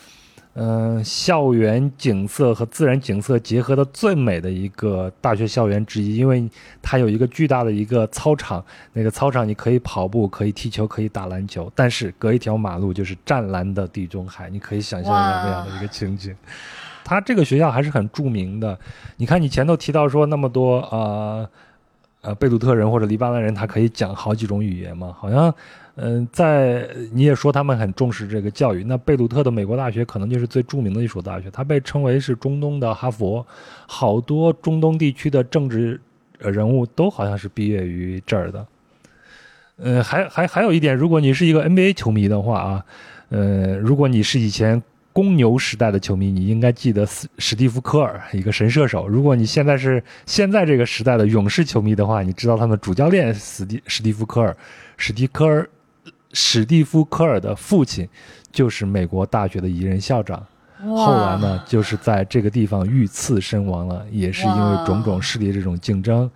嗯，校园景色和自然景色结合的最美的一个大学校园之一，因为它有一个巨大的一个操场，那个操场你可以跑步，可以踢球，可以打篮球，但是隔一条马路就是湛蓝的地中海，你可以想象一下那样的一个情景。它这个学校还是很著名的。你看你前头提到说那么多啊。呃，贝鲁特人或者黎巴嫩人，他可以讲好几种语言嘛？好像，嗯，在你也说他们很重视这个教育。那贝鲁特的美国大学可能就是最著名的一所大学，它被称为是中东的哈佛，好多中东地区的政治人物都好像是毕业于这儿的。呃，还还还有一点，如果你是一个 NBA 球迷的话啊，呃，如果你是以前公牛时代的球迷，你应该记得史史蒂夫科尔，一个神射手。如果你现在是现在这个时代的勇士球迷的话，你知道他们主教练史蒂史蒂夫科尔，史蒂科尔史蒂夫科尔的父亲就是美国大学的一任校长。后来呢，就是在这个地方遇刺身亡了，也是因为种种势力这种竞争。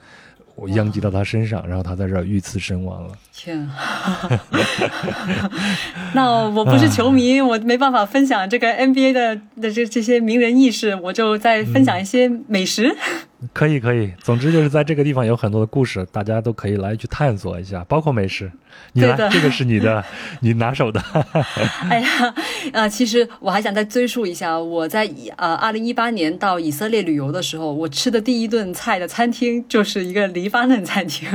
我殃及到他身上，然后他在这儿遇刺身亡了。天，那我不是球迷，我没办法分享这个 NBA 的的这这些名人轶事，我就再分享一些美食。可以可以，总之就是在这个地方有很多的故事，大家都可以来去探索一下，包括美食。你来，这个是你的，你拿手的。哎呀，呃，其实我还想再追溯一下，我在呃二零一八年到以色列旅游的时候，我吃的第一顿菜的餐厅就是一个黎巴嫩餐厅。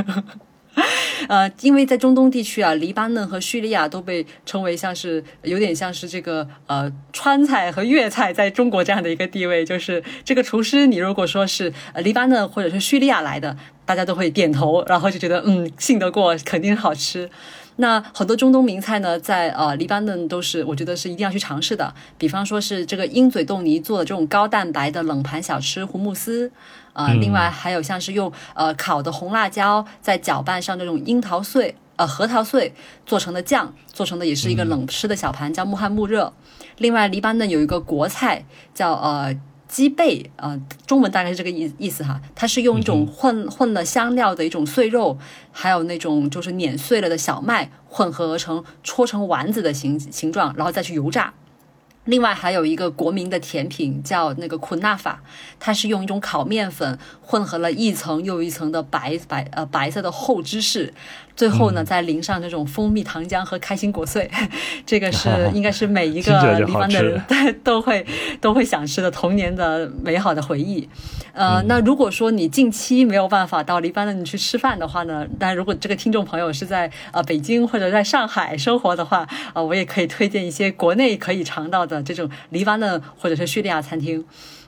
呃，因为在中东地区啊，黎巴嫩和叙利亚都被称为像是有点像是这个呃川菜和粤菜在中国这样的一个地位，就是这个厨师，你如果说是呃黎巴嫩或者是叙利亚来的，大家都会点头，然后就觉得嗯信得过，肯定好吃。那很多中东名菜呢，在呃黎巴嫩都是我觉得是一定要去尝试的，比方说是这个鹰嘴豆泥做的这种高蛋白的冷盘小吃胡慕斯。啊，另外还有像是用呃烤的红辣椒，再搅拌上这种樱桃碎、呃核桃碎做成的酱，做成的也是一个冷吃的小盘，叫穆罕穆热。另外，黎巴嫩有一个国菜叫呃鸡背，呃中文大概是这个意意思哈，它是用一种混混了香料的一种碎肉，还有那种就是碾碎了的小麦混合而成，搓成丸子的形形状，然后再去油炸。另外还有一个国民的甜品叫那个库纳法，它是用一种烤面粉混合了一层又一层的白白呃白色的厚芝士。最后呢，再淋上这种蜂蜜糖浆和开心果碎，这个是 应该是每一个黎巴嫩人 都会都会想吃的童年的美好的回忆。呃，那如果说你近期没有办法到黎巴嫩去吃饭的话呢，但如果这个听众朋友是在呃北京或者在上海生活的话，呃，我也可以推荐一些国内可以尝到的这种黎巴嫩或者是叙利亚餐厅。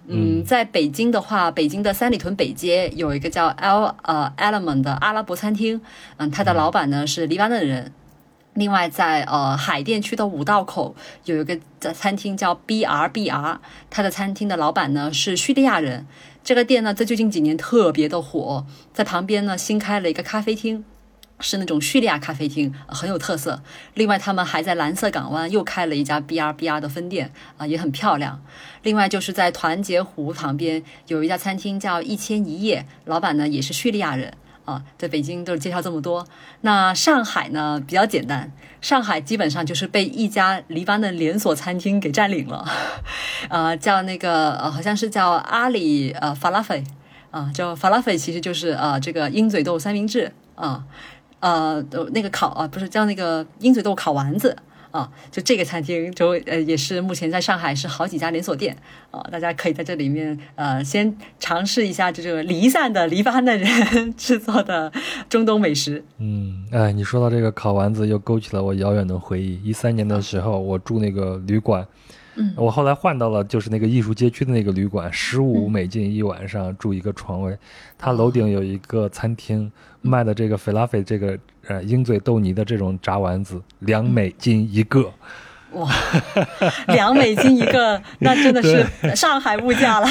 嗯，在北京的话，北京的三里屯北街有一个叫 L 呃 Element 的阿拉伯餐厅，嗯，它的老板呢是黎巴嫩人。另外，在呃海淀区的五道口有一个餐厅叫 BRBR，它的餐厅的老板呢是叙利亚人。这个店呢在最近几年特别的火，在旁边呢新开了一个咖啡厅。是那种叙利亚咖啡厅，很有特色。另外，他们还在蓝色港湾又开了一家 B R B R 的分店，啊，也很漂亮。另外，就是在团结湖旁边有一家餐厅叫一千一夜，老板呢也是叙利亚人，啊，在北京都是介绍这么多。那上海呢比较简单，上海基本上就是被一家黎巴嫩连锁餐厅给占领了，呃，叫那个好像是叫阿里呃法拉菲，啊，叫法拉菲其实就是呃这个鹰嘴豆三明治，啊。呃那个烤啊，不是叫那个鹰嘴豆烤丸子啊，就这个餐厅就呃也是目前在上海是好几家连锁店啊，大家可以在这里面呃先尝试一下这个离散的黎巴嫩人 制作的中东美食。嗯，哎，你说到这个烤丸子，又勾起了我遥远的回忆。一三年的时候，我住那个旅馆。我后来换到了就是那个艺术街区的那个旅馆，十五美金一晚上住一个床位，它楼顶有一个餐厅，卖的这个菲拉菲这个呃鹰嘴豆泥的这种炸丸子，两美金一个，哇，两美金一个，那真的是上海物价了。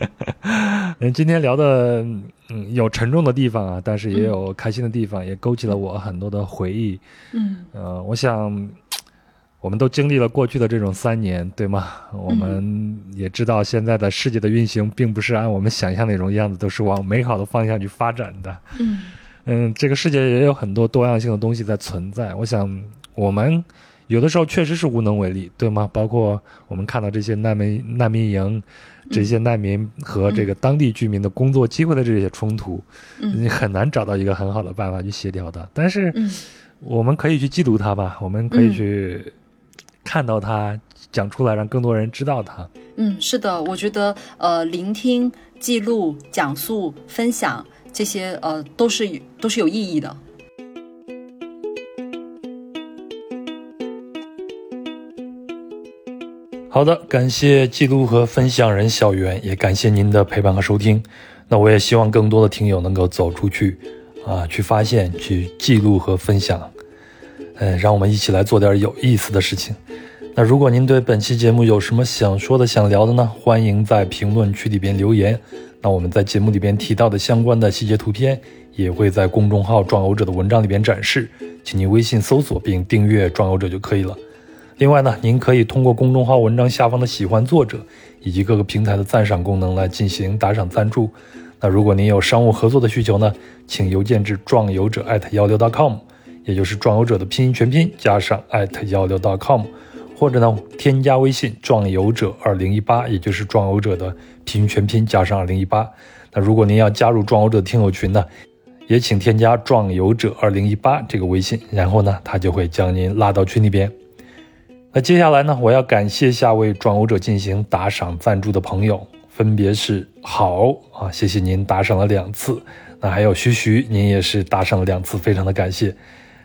嗯，今天聊的嗯有沉重的地方啊，但是也有开心的地方，也勾起了我很多的回忆。嗯，呃，我想。我们都经历了过去的这种三年，对吗？我们也知道现在的世界的运行并不是按我们想象那种样子，都是往美好的方向去发展的。嗯嗯，这个世界也有很多多样性的东西在存在。我想，我们有的时候确实是无能为力，对吗？包括我们看到这些难民难民营，这些难民和这个当地居民的工作机会的这些冲突，你很难找到一个很好的办法去协调的。但是，我们可以去记录它吧，我们可以去。看到它，讲出来，让更多人知道它。嗯，是的，我觉得，呃，聆听、记录、讲述、分享这些，呃，都是都是有意义的。好的，感谢记录和分享人小袁，也感谢您的陪伴和收听。那我也希望更多的听友能够走出去。啊，去发现、去记录和分享，嗯，让我们一起来做点有意思的事情。那如果您对本期节目有什么想说的、想聊的呢？欢迎在评论区里边留言。那我们在节目里边提到的相关的细节图片，也会在公众号“壮游者”的文章里边展示，请您微信搜索并订阅“壮游者”就可以了。另外呢，您可以通过公众号文章下方的“喜欢作者”以及各个平台的赞赏功能来进行打赏赞助。那如果您有商务合作的需求呢，请邮件至壮游者艾特幺六 .com，也就是壮游者的拼音全拼加上艾特幺六 .com。或者呢，添加微信“壮游者二零一八”，也就是“壮游者”的拼音全拼加上二零一八。那如果您要加入“壮游者”听友群呢，也请添加“壮游者二零一八”这个微信，然后呢，他就会将您拉到群里边。那接下来呢，我要感谢下为“壮游者”进行打赏赞助的朋友，分别是好啊，谢谢您打赏了两次。那还有徐徐，您也是打赏了两次，非常的感谢。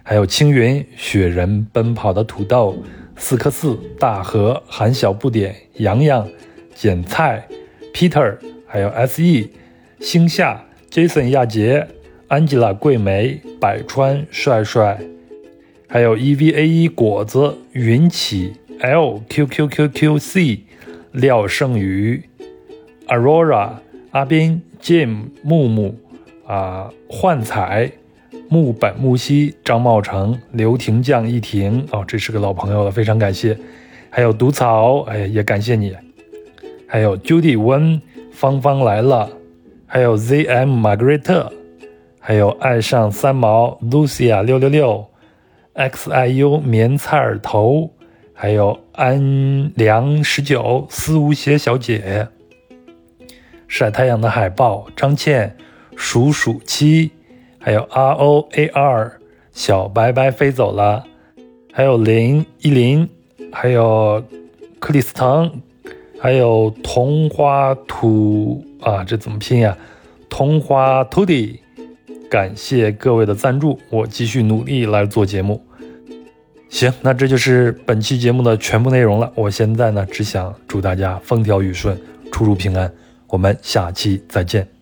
还有青云、雪人、奔跑的土豆。四颗四大河韩小不点洋洋简菜 Peter 还有 S.E 星夏 Jason 亚杰 Angela 桂梅百川帅帅还有 E.V.A.E 果子云起 L.Q.Q.Q.Q.C 廖胜宇 Aurora 阿斌 Jim 木木啊幻彩。木本木西、张茂成、刘廷将一婷哦，这是个老朋友了，非常感谢。还有毒草，哎，也感谢你。还有 Judy 温、芳芳来了，还有 ZM 玛格瑞特，还有爱上三毛 Lucia 六六六，XIU 棉菜儿头，还有安良十九思无邪小姐，晒太阳的海豹张倩，鼠鼠七。还有 R O A R 小白白飞走了，还有林依林，还有克里斯滕，还有桐花土啊，这怎么拼呀？桐花 t o d y 感谢各位的赞助，我继续努力来做节目。行，那这就是本期节目的全部内容了。我现在呢，只想祝大家风调雨顺，出入平安。我们下期再见。